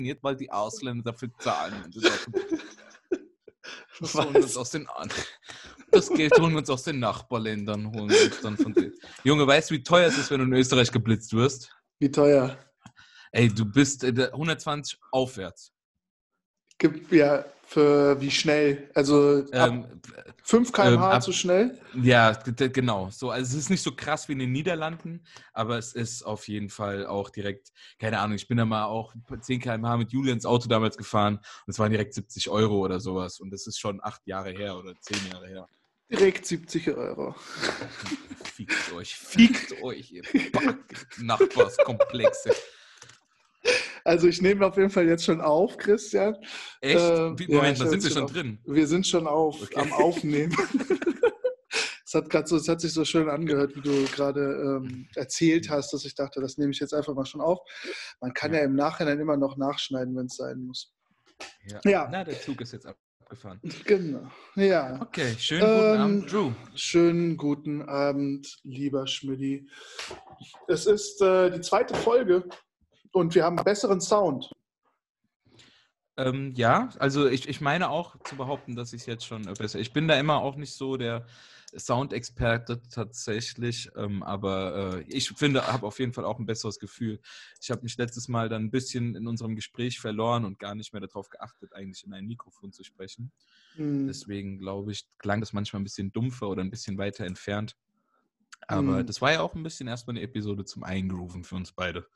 funktioniert, weil die Ausländer dafür zahlen. Das, holen wir uns aus den das Geld holen wir uns aus den Nachbarländern. Holen wir uns dann von denen. Junge, weißt du, wie teuer es ist, wenn du in Österreich geblitzt wirst? Wie teuer? Ey, du bist 120 aufwärts. Ja, für wie schnell? Also ähm, 5 km/h ähm, zu schnell? Ja, genau. So, also es ist nicht so krass wie in den Niederlanden, aber es ist auf jeden Fall auch direkt, keine Ahnung, ich bin da mal auch 10 km/h mit Julians Auto damals gefahren und es waren direkt 70 Euro oder sowas und das ist schon acht Jahre her oder zehn Jahre her. Direkt 70 Euro. Fiegt euch, fiegt euch, ihr Nachbarskomplexe. Also ich nehme auf jeden Fall jetzt schon auf, Christian. Echt? Äh, Wie, Moment, ja, da sind wir schon auf, drin. Wir sind schon auf, okay. am Aufnehmen. Es hat, so, hat sich so schön angehört, wie du gerade ähm, erzählt hast, dass ich dachte, das nehme ich jetzt einfach mal schon auf. Man kann ja, ja im Nachhinein immer noch nachschneiden, wenn es sein muss. Ja. ja. Na, der Zug ist jetzt abgefahren. Genau. Ja. Okay, schönen guten ähm, Abend, Drew. Schönen guten Abend, lieber Schmidti. Es ist äh, die zweite Folge und wir haben besseren Sound. Ähm, ja, also ich, ich meine auch zu behaupten, dass ich es jetzt schon besser. Ich bin da immer auch nicht so der Soundexperte tatsächlich, ähm, aber äh, ich finde, habe auf jeden Fall auch ein besseres Gefühl. Ich habe mich letztes Mal dann ein bisschen in unserem Gespräch verloren und gar nicht mehr darauf geachtet, eigentlich in ein Mikrofon zu sprechen. Mhm. Deswegen glaube ich, klang das manchmal ein bisschen dumpfer oder ein bisschen weiter entfernt. Aber mhm. das war ja auch ein bisschen erstmal eine Episode zum Eingrooven für uns beide.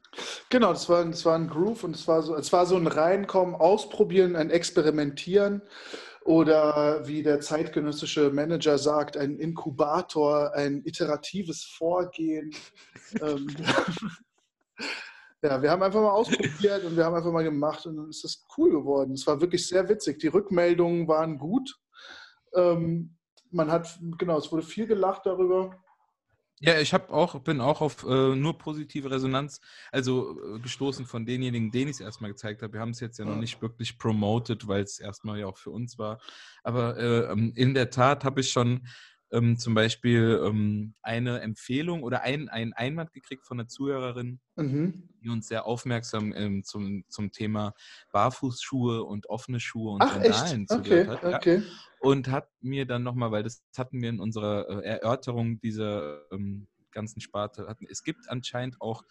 Genau, das war, das war ein Groove und es war so, es war so ein Reinkommen, Ausprobieren, ein Experimentieren oder wie der zeitgenössische Manager sagt, ein Inkubator, ein iteratives Vorgehen. ähm, ja, wir haben einfach mal ausprobiert und wir haben einfach mal gemacht und dann ist das cool geworden. Es war wirklich sehr witzig. Die Rückmeldungen waren gut. Ähm, man hat, genau, es wurde viel gelacht darüber. Ja, ich habe auch, bin auch auf äh, nur positive Resonanz, also äh, gestoßen von denjenigen, denen ich es erstmal gezeigt habe. Wir haben es jetzt ja noch nicht wirklich promoted, weil es erstmal ja auch für uns war. Aber äh, ähm, in der Tat habe ich schon ähm, zum Beispiel ähm, eine Empfehlung oder ein, ein Einwand gekriegt von einer Zuhörerin, mhm. die uns sehr aufmerksam ähm, zum, zum Thema Barfußschuhe und offene Schuhe und Ach, Sandalen zugehört okay, hat. Okay. Ja. Und hat mir dann nochmal, weil das hatten wir in unserer äh, Erörterung dieser ähm, ganzen Sparte, hatten, es gibt anscheinend auch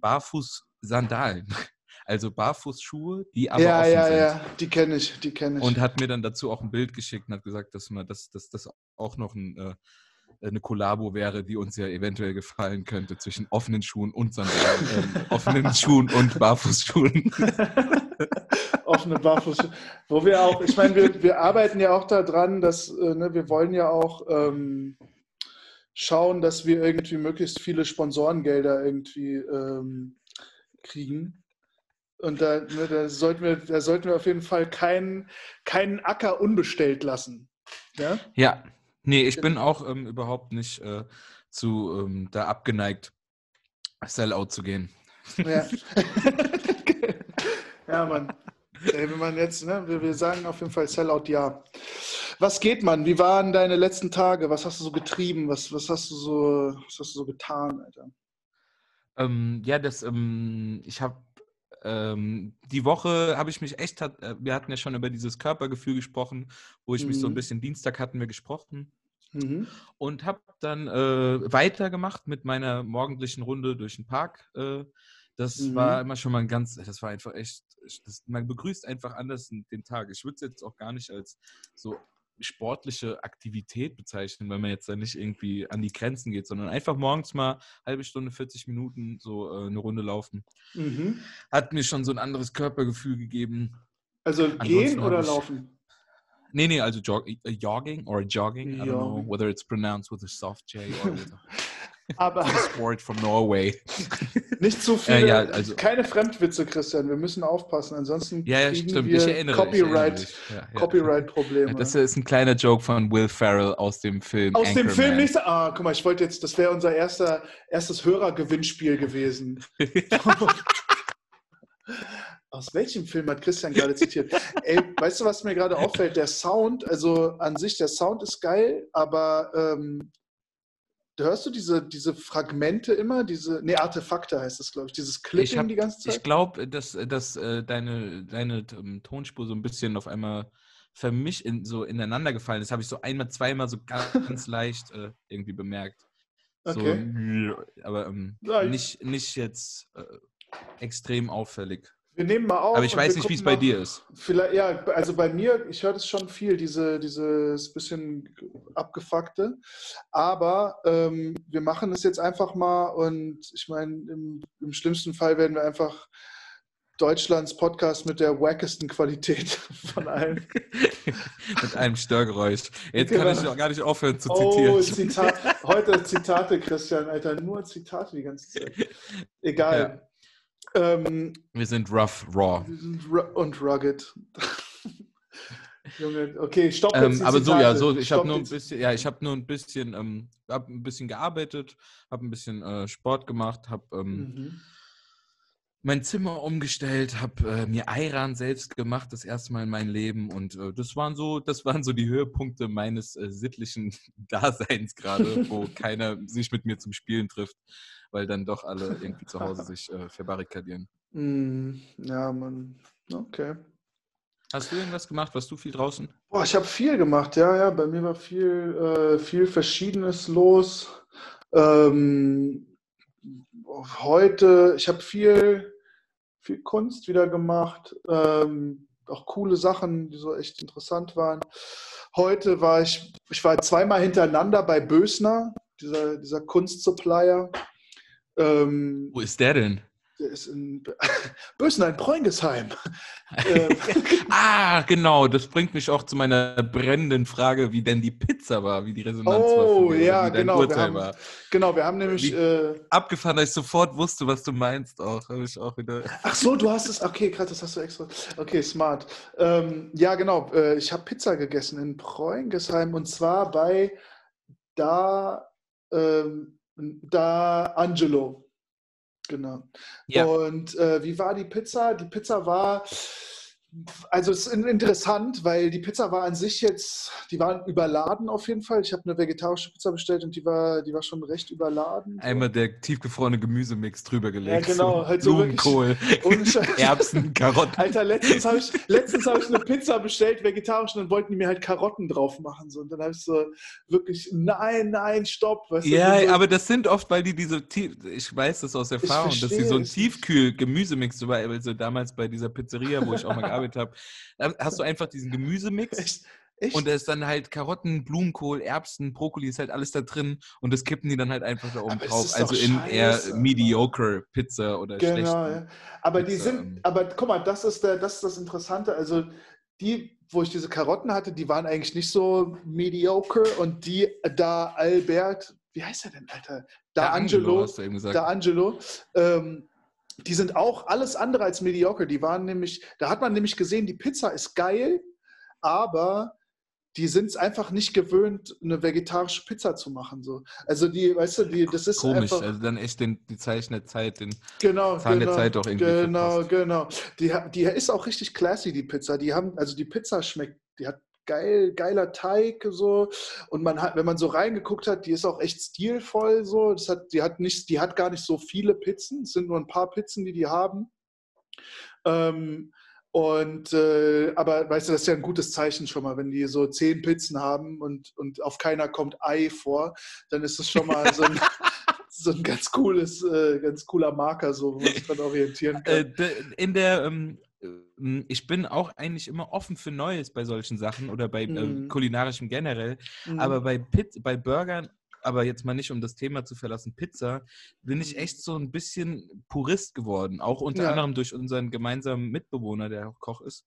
Barfuß-Sandalen. Also Barfußschuhe, die aber ja, offen ja, sind. Ja, ja, die kenne ich, die kenne ich. Und hat mir dann dazu auch ein Bild geschickt und hat gesagt, dass man das, dass das auch noch ein, äh, eine Kollabo wäre, die uns ja eventuell gefallen könnte zwischen offenen Schuhen und Sandalen, äh, offenen Schuhen und Barfußschuhen. Offene Barfußschuhe. Wo wir auch, ich meine, wir, wir arbeiten ja auch daran, dass äh, ne, wir wollen ja auch ähm, schauen, dass wir irgendwie möglichst viele Sponsorengelder irgendwie ähm, kriegen. Und da, ne, da, sollten wir, da sollten wir auf jeden Fall keinen, keinen Acker unbestellt lassen. Ja, ja. Nee, ich bin auch ähm, überhaupt nicht äh, zu ähm, da abgeneigt, Sellout zu gehen. Ja, ja Mann. Ey, wenn man jetzt, ne, wir, wir sagen auf jeden Fall Sellout ja. Was geht, Mann? Wie waren deine letzten Tage? Was hast du so getrieben? Was, was hast du so, was hast du so getan, Alter? Ähm, ja, das, ähm, ich habe ähm, die Woche habe ich mich echt, hat, äh, wir hatten ja schon über dieses Körpergefühl gesprochen, wo ich mhm. mich so ein mhm. bisschen, Dienstag hatten wir gesprochen. Mhm. Und habe dann äh, weitergemacht mit meiner morgendlichen Runde durch den Park. Äh, das mhm. war immer schon mal ein ganz, das war einfach echt, das, man begrüßt einfach anders den Tag. Ich würde es jetzt auch gar nicht als so sportliche Aktivität bezeichnen, weil man jetzt da nicht irgendwie an die Grenzen geht, sondern einfach morgens mal halbe Stunde, 40 Minuten so äh, eine Runde laufen. Mhm. Hat mir schon so ein anderes Körpergefühl gegeben. Also Ansonsten gehen oder laufen? Nee, nee, also jog, äh, jogging or jogging. I don't know whether it's pronounced with a soft J or with a Aber Sport from Norway. Nicht zu viele, äh, ja, also, keine Fremdwitze, Christian. Wir müssen aufpassen, ansonsten ja, ja, kriegen stimmt. wir Copyright, Copyright-Probleme. Das ist ein kleiner Joke von Will Ferrell aus dem Film. Aus Anchorman. dem Film nicht. Ah, guck mal, ich wollte jetzt, das wäre unser erster, erstes Hörergewinnspiel gewesen. Aus welchem Film hat Christian gerade zitiert? Ey, weißt du, was mir gerade auffällt? Der Sound, also an sich, der Sound ist geil, aber ähm, hörst du diese, diese Fragmente immer, diese, nee, Artefakte heißt das, glaube ich, dieses Clipping hab, die ganze Zeit? ich glaube, dass, dass äh, deine, deine ähm, Tonspur so ein bisschen auf einmal vermischt, in, so ineinander gefallen ist. Habe ich so einmal, zweimal so ganz leicht äh, irgendwie bemerkt. So, Okay. aber ähm, nicht, nicht jetzt äh, extrem auffällig. Wir nehmen mal auf. Aber ich weiß nicht, wie es bei dir ist. Vielleicht, ja, also bei mir, ich höre das schon viel, diese, dieses bisschen abgefuckte. Aber ähm, wir machen es jetzt einfach mal und ich meine, im, im schlimmsten Fall werden wir einfach Deutschlands Podcast mit der wackesten Qualität von allen. Mit einem Störgeräusch. Jetzt Genau. kann ich auch gar nicht aufhören zu Oh, zitieren. Zitat, heute Zitate, Christian, Alter, nur Zitate die ganze Zeit. Egal. Ähm, Wir sind rough, raw. wir sind und rugged. Junge, okay, stopp jetzt Ähm, aber so, ja, so, ich habe nur ein bisschen, ja, ich habe nur ein bisschen, ähm, hab ein bisschen gearbeitet, habe ein bisschen äh, Sport gemacht, habe ähm, Mhm. mein Zimmer umgestellt, habe äh, mir Ayran selbst gemacht, das erste Mal in meinem Leben und äh, das waren so, das waren so die Höhepunkte meines äh, sittlichen Daseins gerade, wo keiner sich mit mir zum Spielen trifft, weil dann doch alle irgendwie zu Hause sich äh, verbarrikadieren. Mm, Ja, Mann. Okay. Hast du irgendwas gemacht? Warst du viel draußen? Boah, ich habe viel gemacht, ja, ja. Bei mir war viel, äh, viel Verschiedenes los. Ähm, heute, ich habe viel, viel Kunst wieder gemacht. Ähm, auch coole Sachen, die so echt interessant waren. Heute war ich, ich war zweimal hintereinander bei Bösner, dieser, dieser Kunstsupplier. Ähm, Wo ist der denn? der ist in Bösner in Preungesheim. Ähm, Ah, genau, das bringt mich auch zu meiner brennenden Frage, wie denn die Pizza war, wie die Resonanz war. Oh, von dir, ja, wie dein genau, wir haben- war. genau, wir haben nämlich. Wie- Äh, Abgefahren, dass ich sofort wusste, was du meinst auch. Habe ich auch wieder. ach so, du hast es. Okay, krass, das hast du extra. Okay, smart. Ähm, ja, genau. Äh, ich habe Pizza gegessen in Preungesheim und zwar bei da, ähm, da Angelo. Genau. Ja. Und äh, wie war die Pizza? Die Pizza war, also es ist in- interessant, weil die Pizza war an sich jetzt, die waren überladen auf jeden Fall. Ich habe eine vegetarische Pizza bestellt und die war, die war schon recht überladen. Einmal der tiefgefrorene Gemüsemix drüber gelegt. Ja, genau, halt so Blumenkohl. Erbsen, Karotten. Alter, letztens habe ich, letztens hab ich eine Pizza bestellt, vegetarisch, und dann wollten die mir halt Karotten drauf machen. So. Und dann habe ich so wirklich, nein, nein, stopp. Weißt Ja, so, aber das sind oft, weil die diese, Tief- ich weiß das aus Erfahrung, dass sie so einen verstehe es. Tiefkühl-Gemüsemix, zum Beispiel so damals bei dieser Pizzeria, wo ich auch mal gearbeitet habe, da hast du einfach diesen Gemüsemix echt, echt? und da ist dann halt Karotten, Blumenkohl, Erbsen, Brokkoli, ist halt alles da drin und das kippen die dann halt einfach da oben drauf. Also in eher scheiße. mediocre Pizza oder Genau, ja. Aber die Pizza, sind, ähm. aber guck mal, das ist, der, das ist das Interessante. Also die, wo ich diese Karotten hatte, die waren eigentlich nicht so mediocre und die da Albert, wie heißt er denn, Alter? Da Der Angelo, gesagt. da Angelo, ähm, die sind auch alles andere als mediocre. Die waren nämlich, da hat man nämlich gesehen, die Pizza ist geil, aber die sind es einfach nicht gewöhnt, eine vegetarische Pizza zu machen. So. Also die, weißt du, die, das ist Komisch, einfach. also dann echt den, die Zeichen der Zeit, den Genau, Zahn der genau, Zeit auch irgendwie Genau, verpasst. genau. Die, die ist auch richtig classy, die Pizza. Die haben, also die Pizza schmeckt, die hat geil, geiler Teig so. Und man hat, wenn man so reingeguckt hat, die ist auch echt stilvoll so. Das hat, die hat nicht, die hat gar nicht so viele Pizzen. Es sind nur ein paar Pizzen, die die haben. Ähm, und äh, aber weißt du, das ist ja ein gutes Zeichen schon mal, wenn die so zehn Pizzen haben und, und auf keiner kommt Ei vor, dann ist das schon mal so ein, so ein ganz cooles, äh, ganz cooler Marker, so, wo man sich dran orientieren kann. Äh, de- in der, ähm, ich bin auch eigentlich immer offen für Neues bei solchen Sachen oder bei äh, Mhm. kulinarischem generell. Mhm. Aber bei, Pit bei Burgern, aber jetzt mal nicht, um das Thema zu verlassen, Pizza, bin ich Mhm. echt so ein bisschen Purist geworden. Auch unter Ja. anderem durch unseren gemeinsamen Mitbewohner, der auch Koch ist.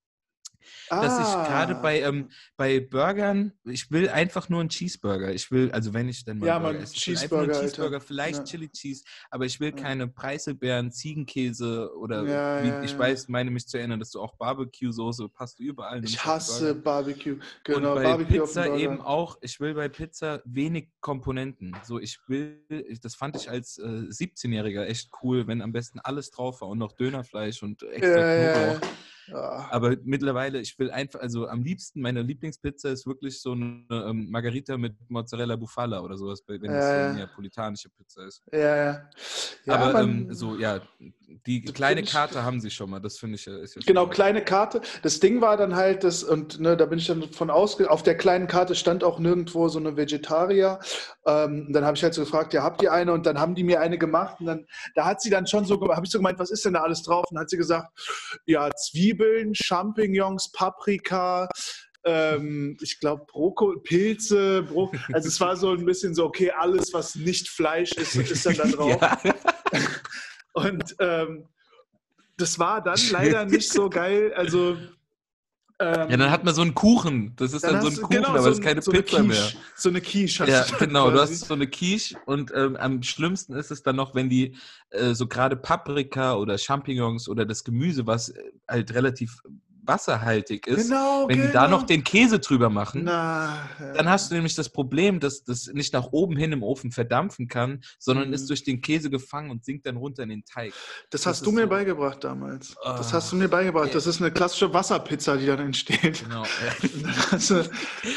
Dass ich gerade Ah. bei, ähm, bei Burgern, ich will einfach nur einen Cheeseburger. Ich will, also wenn ich dann mal Ja, Burger Mann, esse, will einfach nur einen Cheeseburger, Cheeseburger, Alter. vielleicht Ja. Chili Cheese, aber ich will keine Preiselbeeren, Ziegenkäse oder Ja, wie, ich weiß, meine mich zu erinnern, dass du auch Barbecue-Soße passt du überall. ich hasse. Barbecue. Genau, und bei Barbecue Pizza eben auch, ich will bei Pizza wenig Komponenten. So, ich will, das fand ich als äh, 17-Jähriger echt cool, wenn am besten alles drauf war und noch Dönerfleisch und extra Knoblauch. Ja. Aber mittlerweile, ich will einfach, also am liebsten, meine Lieblingspizza ist wirklich so eine ähm, Margarita mit Mozzarella Bufala oder sowas, wenn es so eine neapolitanische Pizza ist. Ja, ja. ja aber ähm, so, ja, die kleine Karte haben sie schon mal, das finde ich ja. Ist ja genau, kleine Karte. Das Ding war dann halt, das, und ne, da bin ich dann von ausgegangen, auf der kleinen Karte stand auch nirgendwo so eine Vegetarier. Ähm, dann habe ich halt so gefragt, ja, habt ihr eine? Und dann haben die mir eine gemacht und dann, da hat sie dann schon so, habe ich so gemeint, was ist denn da alles drauf? Und dann hat sie gesagt, ja, Zwiebeln, Champignons, Paprika, ähm, ich glaube, Brokkoli, Pilze, Bro also es war so ein bisschen so, okay, alles, was nicht Fleisch ist, ist dann da drauf. Ja. Und ähm, das war dann leider nicht so geil. Also ähm, ja, dann hat man so einen Kuchen. Das ist dann, dann so ein Kuchen, genau, aber so es ist keine so Pizza mehr. So eine Quiche. Ja, genau. Quasi. Du hast so eine Quiche und ähm, am schlimmsten ist es dann noch, wenn die äh, so gerade Paprika oder Champignons oder das Gemüse, was äh, halt relativ wasserhaltig ist, genau, wenn genau. die da noch genau. den Käse drüber machen, Na, ja. dann hast du nämlich das Problem, dass das nicht nach oben hin im Ofen verdampfen kann, sondern mhm. ist durch den Käse gefangen und sinkt dann runter in den Teig. Das, das hast du mir so beigebracht damals. Oh. Das hast du mir beigebracht. Das ist eine klassische Wasserpizza, die dann entsteht. Genau. Ja, hast du, ja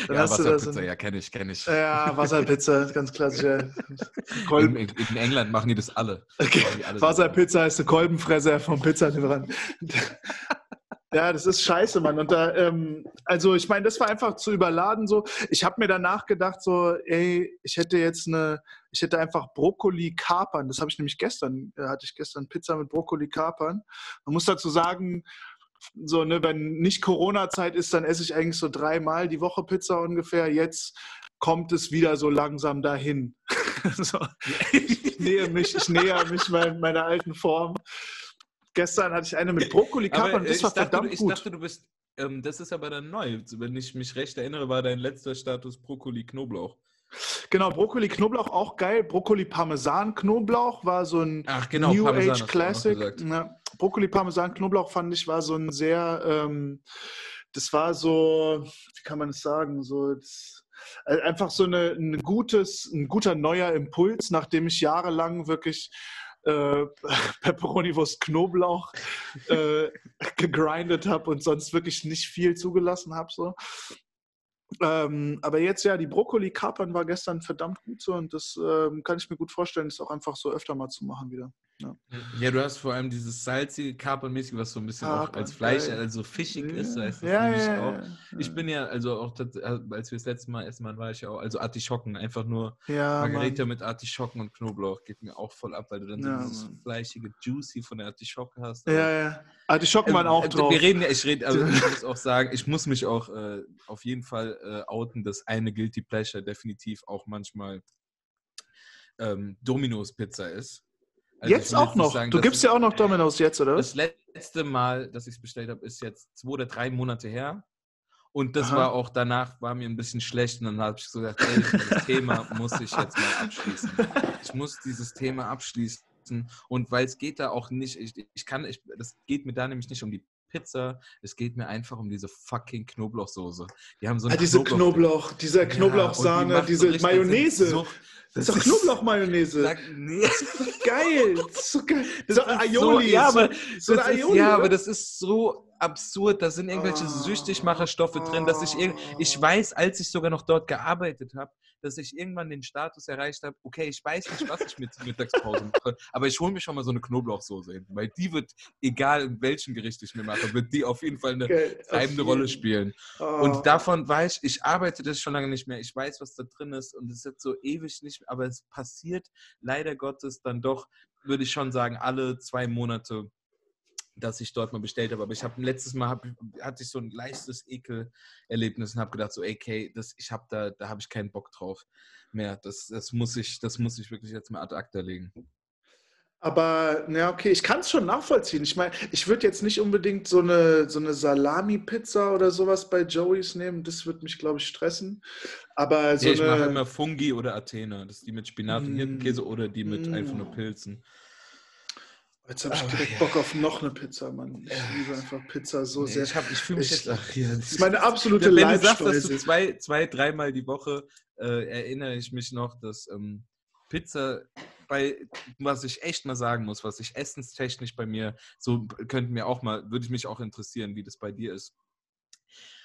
Wasserpizza, ja, kenne ich, kenne ich. Ja, Wasserpizza, ganz klassisch. In, in, in, England machen die das alle. Okay. alle Wasserpizza ist eine Kolbenfresser vom Pizzalieferant. Ja, das ist scheiße, Mann. Und da, ähm, also ich meine, das war einfach zu überladen so. Ich habe mir danach gedacht, so, ey, ich hätte jetzt eine, ich hätte einfach Brokkoli kapern. Das habe ich nämlich gestern, äh, hatte ich gestern Pizza mit Brokkoli kapern. Man muss dazu sagen, so, ne, wenn nicht Corona-Zeit ist, dann esse ich eigentlich so dreimal die Woche Pizza ungefähr. Jetzt kommt es wieder so langsam dahin. so, ich nähe mich, ich näher mich meiner alten Form. Gestern hatte ich eine mit Brokkoli-Kapern und das war dachte, verdammt gut. Ich dachte, du bist, ähm, das ist aber dann neu. Wenn ich mich recht erinnere, war dein letzter Status Brokkoli-Knoblauch. Genau, Brokkoli-Knoblauch auch geil. Brokkoli-Parmesan-Knoblauch war so ein genau, New Parmesan Age Classic. Brokkoli-Parmesan-Knoblauch fand ich war so ein sehr, ähm, das war so, wie kann man es sagen, so das, äh, einfach so eine, ein, gutes, ein guter neuer Impuls, nachdem ich jahrelang wirklich äh, Pepperoni-Wurst Knoblauch äh, gegrindet habe und sonst wirklich nicht viel zugelassen habe. So. Ähm, aber jetzt ja, die Brokkoli-Kapern war gestern verdammt gut so und das ähm, kann ich mir gut vorstellen, das auch einfach so öfter mal zu machen wieder. Ja, ja du hast vor allem dieses salzige, Kapernmäßige, was so ein bisschen Kapern, auch als Fleisch, ja, also fischig ja, ist, weißt du, ja, ja, auch. Ich bin ja, also auch, äh, als wir das letzte Mal essen waren, war ich ja auch, also Artischocken, einfach nur Margarita mit Artischocken und Knoblauch geht mir auch voll ab, weil du dann so dieses Mann. fleischige Juicy von der Artischocke hast. Ja, ja. Artischocken ähm, waren auch äh, drauf. Wir reden ja, ich rede, also ich muss auch sagen, ich muss mich auch äh, auf jeden Fall äh, outen, dass eine Guilty Pleasure definitiv auch manchmal ähm, Domino's Pizza ist. Also jetzt auch noch? Sagen, du gibst ja auch noch Domino's jetzt, oder? Das letzte Mal, dass ich es bestellt habe, ist jetzt zwei oder drei Monate her. Und das Aha. war auch danach, war mir ein bisschen schlecht. Und dann habe ich so gesagt, ey, das Thema muss ich jetzt mal abschließen. Ich muss dieses Thema abschließen. Und weil es geht da auch nicht, ich, ich kann, ich, das geht mir da nämlich nicht um die Pizza. Es geht mir einfach um diese fucking Knoblauchsoße. Die haben so ah, diese Knoblauch, Knoblauch diese Knoblauchsahne, ja, die diese Mayonnaise. So, das ist doch Knoblauchmayonnaise. Nee. Das ist so geil. Das ist so geil. Das so Aioli. So, ja, aber, so Aioli, ja aber das ist so absurd. Da sind irgendwelche oh. Süchtigmacherstoffe drin, dass ich, ich weiß, als ich sogar noch dort gearbeitet habe, dass ich irgendwann den Status erreicht habe, okay, ich weiß nicht, was ich mit Mittagspause mache, aber ich hole mir schon mal so eine Knoblauchsoße hin, weil die wird, egal in welchem Gericht ich mir mache, wird die auf jeden Fall eine treibende Rolle spielen. Oh. Und davon weiß ich, ich arbeite das schon lange nicht mehr, ich weiß, was da drin ist und es ist jetzt so ewig nicht, aber es passiert leider Gottes dann doch, würde ich schon sagen, alle zwei Monate dass ich dort mal bestellt habe. Aber ich habe letztes Mal hab, hatte ich so ein leichtes Ekelerlebnis und habe gedacht so, okay, das, ich habe da, da habe ich keinen Bock drauf mehr. Das, das muss ich, das muss ich wirklich jetzt mal ad acta legen. Aber, na okay, ich kann es schon nachvollziehen. Ich meine, ich würde jetzt nicht unbedingt so eine, so eine Salami-Pizza oder sowas bei Joey's nehmen. Das würde mich, glaube ich, stressen. Aber so ja, ich mache immer Fungi oder Athena. Das ist die mit Spinat und Hirtenkäse mm, oder die mit mm. einfach nur Pilzen. Jetzt habe ich direkt ja. Bock auf noch eine Pizza, Mann. Ich liebe einfach Pizza so nee, sehr. Ich, ich fühle mich jetzt. Ach, ja, das ist meine absolute Wenn du sagst, dass du zwei, zwei dreimal die Woche äh, erinnere ich mich noch, dass ähm, Pizza bei, was ich echt mal sagen muss, was ich essenstechnisch bei mir, so könnten mir auch mal, würde ich mich auch interessieren, wie das bei dir ist.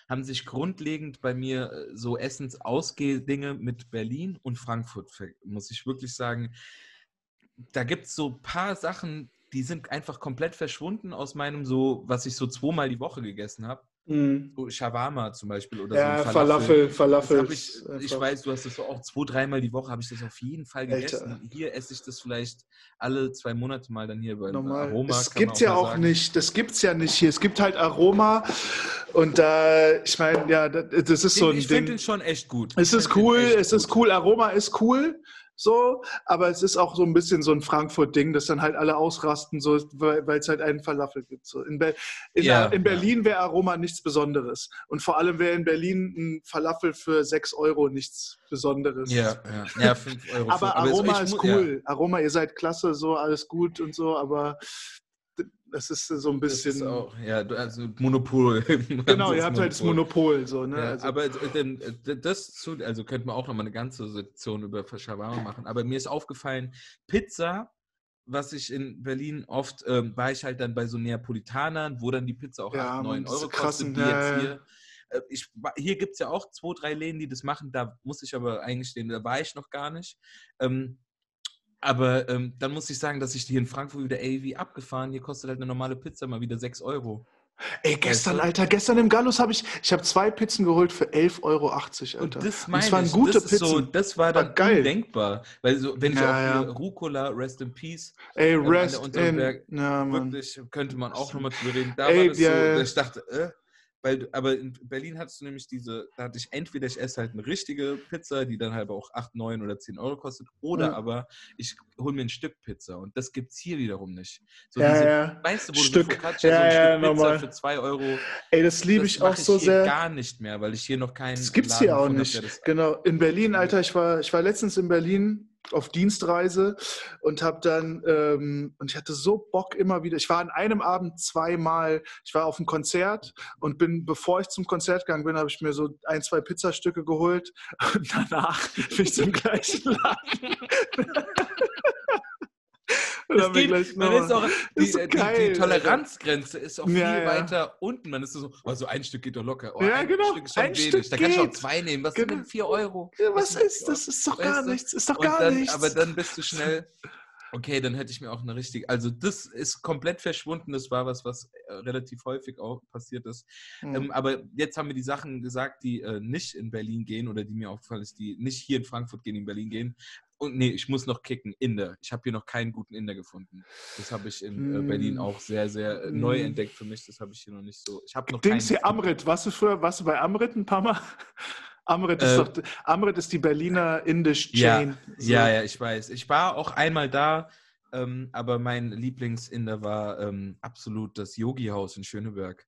Haben sich grundlegend bei mir äh, so Essensausgehdinge mit Berlin und Frankfurt, muss ich wirklich sagen. Da gibt es so ein paar Sachen, die sind einfach komplett verschwunden aus meinem so, was ich so zweimal die Woche gegessen habe. Mhm. So Shawarma zum Beispiel oder ja, so. Falafel, Falafel. Ich, ich, weiß, du hast das so auch zwei, dreimal die Woche habe ich das auf jeden Fall gegessen. Alter. Hier esse ich das vielleicht alle zwei Monate mal dann hier bei Normal. Aroma. Das gibt es ja auch sagen. nicht. Das gibt es ja nicht hier. Es gibt halt Aroma und da, äh, ich meine, ja, das ist so ein. Ich finde den schon echt gut. Es ist cool, es ist cool. Aroma ist cool so, aber es ist auch so ein bisschen so ein Frankfurt-Ding, dass dann halt alle ausrasten, so, weil es halt einen Falafel gibt. So. In, Be in, ja, in Berlin ja. wäre Aroma nichts Besonderes. Und vor allem wäre in Berlin ein Falafel für 6 Euro nichts Besonderes. Ja, ja. ja 5 Euro. aber, aber Aroma ist cool. Aroma, ihr seid klasse, so alles gut und so, aber das ist so ein bisschen. Auch, ja, also Monopol. Genau, ihr habt Monopol. halt das Monopol. So, ne? Ja, also, aber äh, das zu, also könnte man auch nochmal eine ganze Sektion über Shawarma machen. Aber mir ist aufgefallen, Pizza, was ich in Berlin oft, ähm, war ich halt dann bei so Neapolitanern, wo dann die Pizza auch ja, 8, 9 Euro kostet, die jetzt hier. Äh, ich, hier gibt es ja auch zwei, drei Läden, die das machen. Da muss ich aber eigentlich stehen, da war ich noch gar nicht. Ähm, aber ähm, dann muss ich sagen, dass ich hier in Frankfurt wieder, ey, wie abgefahren, hier kostet halt eine normale Pizza mal wieder 6 Euro. Ey, gestern, weißt du? Alter, gestern im Gallus habe ich, ich habe zwei Pizzen geholt für 11,80 Euro, Alter. Und das, meine das waren ich, gute das Pizzen. So, das war dann war geil. undenkbar. Weil so, wenn ich ja, auch ja. Rucola, Rest in Peace, ey, Rest in, ja, wirklich, könnte man auch nochmal drüber reden. Da ey, war das so, ich dachte, äh, weil, aber in Berlin hattest du nämlich diese, da hatte ich entweder ich esse halt eine richtige Pizza, die dann halt auch 8, 9 oder 10 Euro kostet, oder ja. aber ich hole mir ein Stück Pizza und das gibt es hier wiederum nicht. So ja, diese, ja. Weißt du, wo Stück, du Focaccia, ja, so ein Stück normal. Pizza für 2 Euro. Ey, das liebe ich auch so ich sehr. gar nicht mehr, weil ich hier noch keinen. Das gibt es hier auch nicht. Genau. In Berlin, Alter, ich war, ich war letztens in Berlin auf Dienstreise und habe dann ähm, und ich hatte so Bock immer wieder. Ich war an einem Abend zweimal. Ich war auf einem Konzert und bin, bevor ich zum Konzert gegangen bin, habe ich mir so ein, zwei Pizzastücke geholt und danach bin ich zum gleichen Laden. Das geht, man ist auch, die, ist so die, die, Toleranzgrenze ist auch viel ja, ja. weiter unten. Man ist so, oh, so ein Stück geht doch locker. Oh, ja, ein genau. Stück ist schon ein wenig. Stück da kannst du auch zwei nehmen. Was genau. sind denn vier Euro? Ja, was, was ist das? Ist doch gar du? nichts. Ist doch gar dann, nichts. Aber dann bist du schnell. Okay, dann hätte ich mir auch eine richtige. Also, das ist komplett verschwunden. Das war was, was äh, relativ häufig auch passiert ist. Mhm. Ähm, aber jetzt haben wir die Sachen gesagt, die äh, nicht in Berlin gehen oder die mir aufgefallen ist, die nicht hier in Frankfurt gehen, in Berlin gehen. Und nee, ich muss noch kicken. Inder. Ich habe hier noch keinen guten Inder gefunden. Das habe ich in äh, Berlin hm. auch sehr, sehr äh, neu hm. entdeckt für mich. Das habe ich hier noch nicht so. Ich habe noch Dings hier Amrit. Warst du früher, warst du bei Amrit ein paar Mal? Amrit ist, äh, doch, Amrit ist die Berliner Indisch Chain. Ja, so. ja, ja, ich weiß. Ich war auch einmal da, ähm, aber mein Lieblingsinder war ähm, absolut das Yogi-Haus in Schöneberg.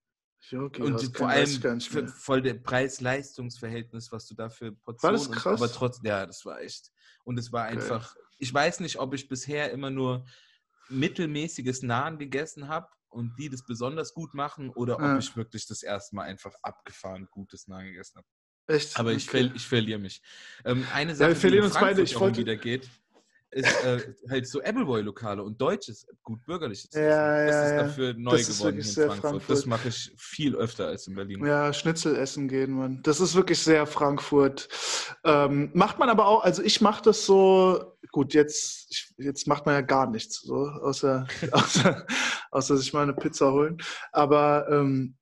Yogi und vor allem für, voll der Preis-Leistungs-Verhältnis, was du da für Portionen... War das krass? Und, aber trotzdem, ja, das war echt... Und es war einfach, okay. ich weiß nicht, ob ich bisher immer nur mittelmäßiges Nahen gegessen habe und die das besonders gut machen oder ja. ob ich wirklich das erste Mal einfach abgefahren gutes Nahen gegessen habe. Echt? Aber ich, okay. ich verliere mich. Ähm, eine Sache, ja, wir die in Frankfurt beide. Ich wollte, wieder geht, ist äh, halt so Appleboy-Lokale und deutsches, gut bürgerliches. Ja, ja, das ist dafür neu das geworden in Frankfurt. Frankfurt. Das mache ich viel öfter als in Berlin. Ja, Schnitzel essen gehen, man. Das ist wirklich sehr Frankfurt. Ähm, macht man aber auch, also ich mache das so, gut, jetzt, ich, jetzt macht man ja gar nichts, so, außer, außer, außer sich mal eine Pizza holen. Aber ähm,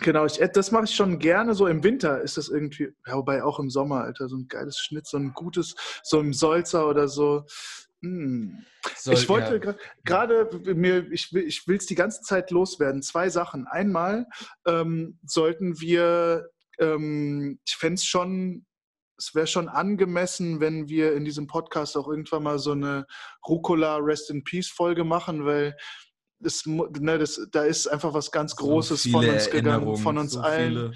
Genau, ich, das mache ich schon gerne. So im Winter ist das irgendwie, ja, wobei auch im Sommer, Alter, so ein geiles Schnitt, so ein gutes, so ein Solzer oder so. Hm. Soll, ich wollte ja. gerade mir, ich will ich es die ganze Zeit loswerden. Zwei Sachen. Einmal ähm, sollten wir, ähm, ich fände es schon, es wäre schon angemessen, wenn wir in diesem Podcast auch irgendwann mal so eine Rucola Rest in Peace Folge machen, weil das, ne, das, da ist einfach was ganz Großes so von uns gegangen, von uns so allen.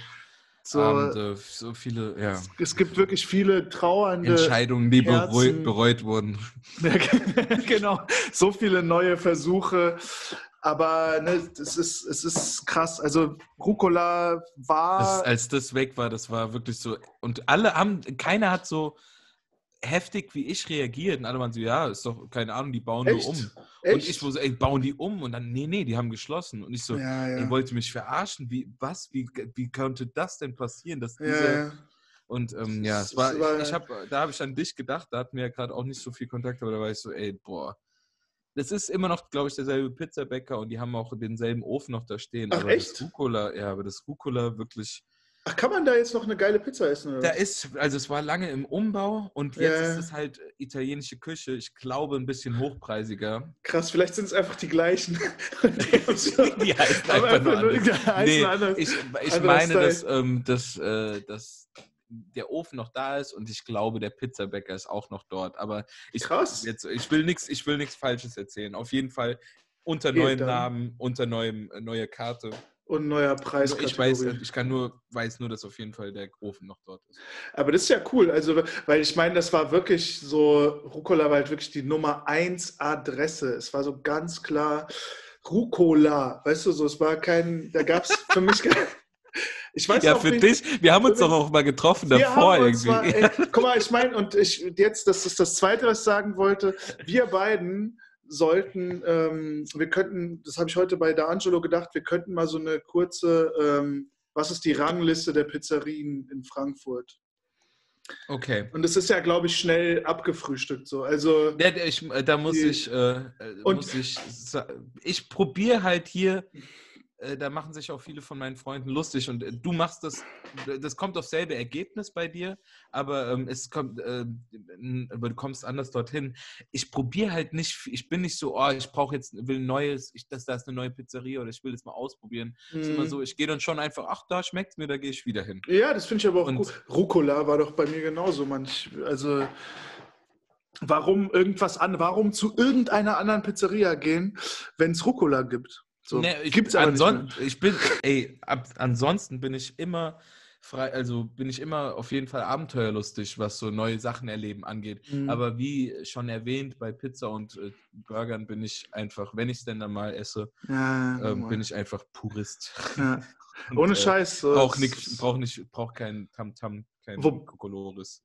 So, Abende, so viele, ja. Es, es, gibt wirklich viele trauernde Entscheidungen, die bereut, bereut wurden. genau, so viele neue Versuche. Aber ne, es, ist, es ist krass. Also Rucola war. Das, als das weg war, das war wirklich so. Und alle haben, keiner hat so heftig, wie ich reagiert. Und alle waren so, ja, ist doch, keine Ahnung, die bauen Echt? nur um. Echt? Und ich wo so, ey, bauen die um? Und dann, nee, nee, die haben geschlossen. Und ich so, ja, ja. ihr wollt mich verarschen? Wie, was? Wie, wie konnte das denn passieren, dass ja, diese... ja. Und ähm, ja, es Es war, war- ich, ich hab, da habe ich an dich gedacht, da hatten wir ja gerade auch nicht so viel Kontakt, aber da war ich so, ey, boah. Das ist immer noch, glaube ich, derselbe Pizzabäcker und die haben auch denselben Ofen noch da stehen. Ach, aber echt? das Rucola, ja, aber das Rucola wirklich, Ach, kann man da jetzt noch eine geile Pizza essen? Oder? da ist, also es war lange im Umbau und jetzt Ja. ist es halt italienische Küche, ich glaube ein bisschen hochpreisiger. Krass, vielleicht sind es einfach die gleichen. Die heißen aber einfach nur Nee, anders. ich, ich anderer meine, dass, ähm, dass, äh, dass der Ofen noch da ist und ich glaube, der Pizzabäcker ist auch noch dort. Aber ich, Krass. jetzt, ich will nichts ich will nichts Falsches erzählen. Auf jeden Fall unter neuen. Namen, unter neuem, äh, neue Karte. Und neuer Preis. Ich weiß, ich kann nur, weiß nur, dass auf jeden Fall der Ofen noch dort ist. Aber das ist ja cool. Also, weil ich meine, das war wirklich so, Rucola war halt wirklich die Nummer 1 Adresse. Es war so ganz klar Rucola. Weißt du, so, es war kein, da gab es für mich kein. Ich weiß ja, auch für dich, wir haben uns doch auch mal getroffen davor irgendwie. Mal, ey, guck mal, ich meine, und ich jetzt, das ist das Zweite, was ich sagen wollte. Wir beiden sollten, ähm, wir könnten, das habe ich heute bei D'Angelo gedacht, wir könnten mal so eine kurze, ähm, was ist die Rangliste der Pizzerien in Frankfurt? okay. Und es ist ja, glaube ich, schnell abgefrühstückt so. Also Ja, ich, äh, da muss Die- ich, äh, äh, Und- muss ich, ich probiere halt hier, äh, da machen sich auch viele von meinen Freunden lustig und äh, du machst das, das kommt auf selbe Ergebnis bei dir, aber ähm, es kommt, äh, aber du kommst anders dorthin. Ich probiere halt nicht, ich bin nicht so, oh, ich brauche jetzt, will ein neues, ich, das, da ist eine neue Pizzeria oder ich will das mal ausprobieren. Es ist immer mh, so, ich gehe dann schon einfach, ach, da schmeckt mir, da gehe ich wieder hin. ja, das finde ich aber auch Und- gut. Rucola war doch bei mir genauso. Manch, also warum irgendwas an, warum zu irgendeiner anderen Pizzeria gehen, wenn es Rucola gibt? So, Nee, ich, gibt's aber anson ich bin, ey, ab, ansonsten bin ich immer frei, also bin ich immer auf jeden Fall abenteuerlustig, was so neue Sachen erleben angeht. Mhm. Aber wie schon erwähnt, bei Pizza und äh, Burgern bin ich einfach, wenn ich es denn dann mal esse, Ja, ähm, normal. bin ich einfach Purist. ja. Und, Ohne äh, Scheiß. So, Brauch nicht, brauch nicht, brauch kein Tamtam, kein Wo- Kokolores.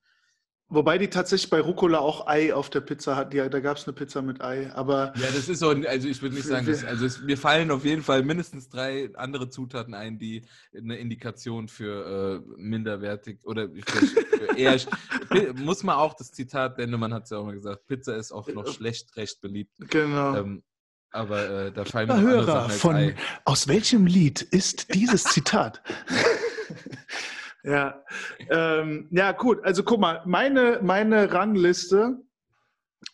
Wobei die tatsächlich bei Rucola auch Ei auf der Pizza hat. Ja, da gab es eine Pizza mit Ei. Aber Ja, das ist so, also ich würde nicht sagen, dass, also es, mir fallen auf jeden Fall mindestens drei andere Zutaten ein, die eine Indikation für äh, minderwertig oder eher, muss man auch das Zitat, denn man hat es ja auch mal gesagt, Pizza ist auch noch schlecht recht beliebt. genau. Ähm, aber äh, da fallen mir noch andere Hörer, Sachen als von Ei. aus welchem Lied ist dieses Zitat? ja, ähm, ja, gut. Also guck mal, meine, meine Rangliste,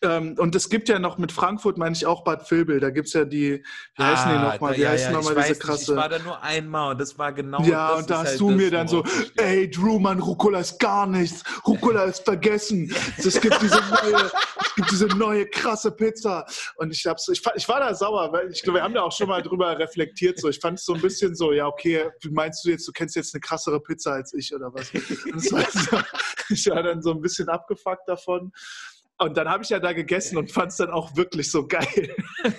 ähm, und es gibt ja noch mit Frankfurt, meine ich auch Bad Vilbel, da gibt es ja die, wie heißen die Ah, nochmal? Wie ja, heißen ja, nochmal diese nicht, krasse? Ich war da nur einmal und das war genau ja, und da hast halt du mir dann so, ey, Drew, Mann, Rucola ist gar nichts. Rucola ist vergessen. Es gibt diese neue, es gibt diese neue krasse Pizza. Und ich, hab's, ich, ich war da sauer, weil ich glaube, wir haben da auch schon mal drüber reflektiert. So. Ich fand es so ein bisschen so, ja, okay, meinst du jetzt, du kennst jetzt eine krassere Pizza als ich oder was? War so, ich war dann so ein bisschen abgefuckt davon. Und dann habe ich ja da gegessen und fand es dann auch wirklich so geil.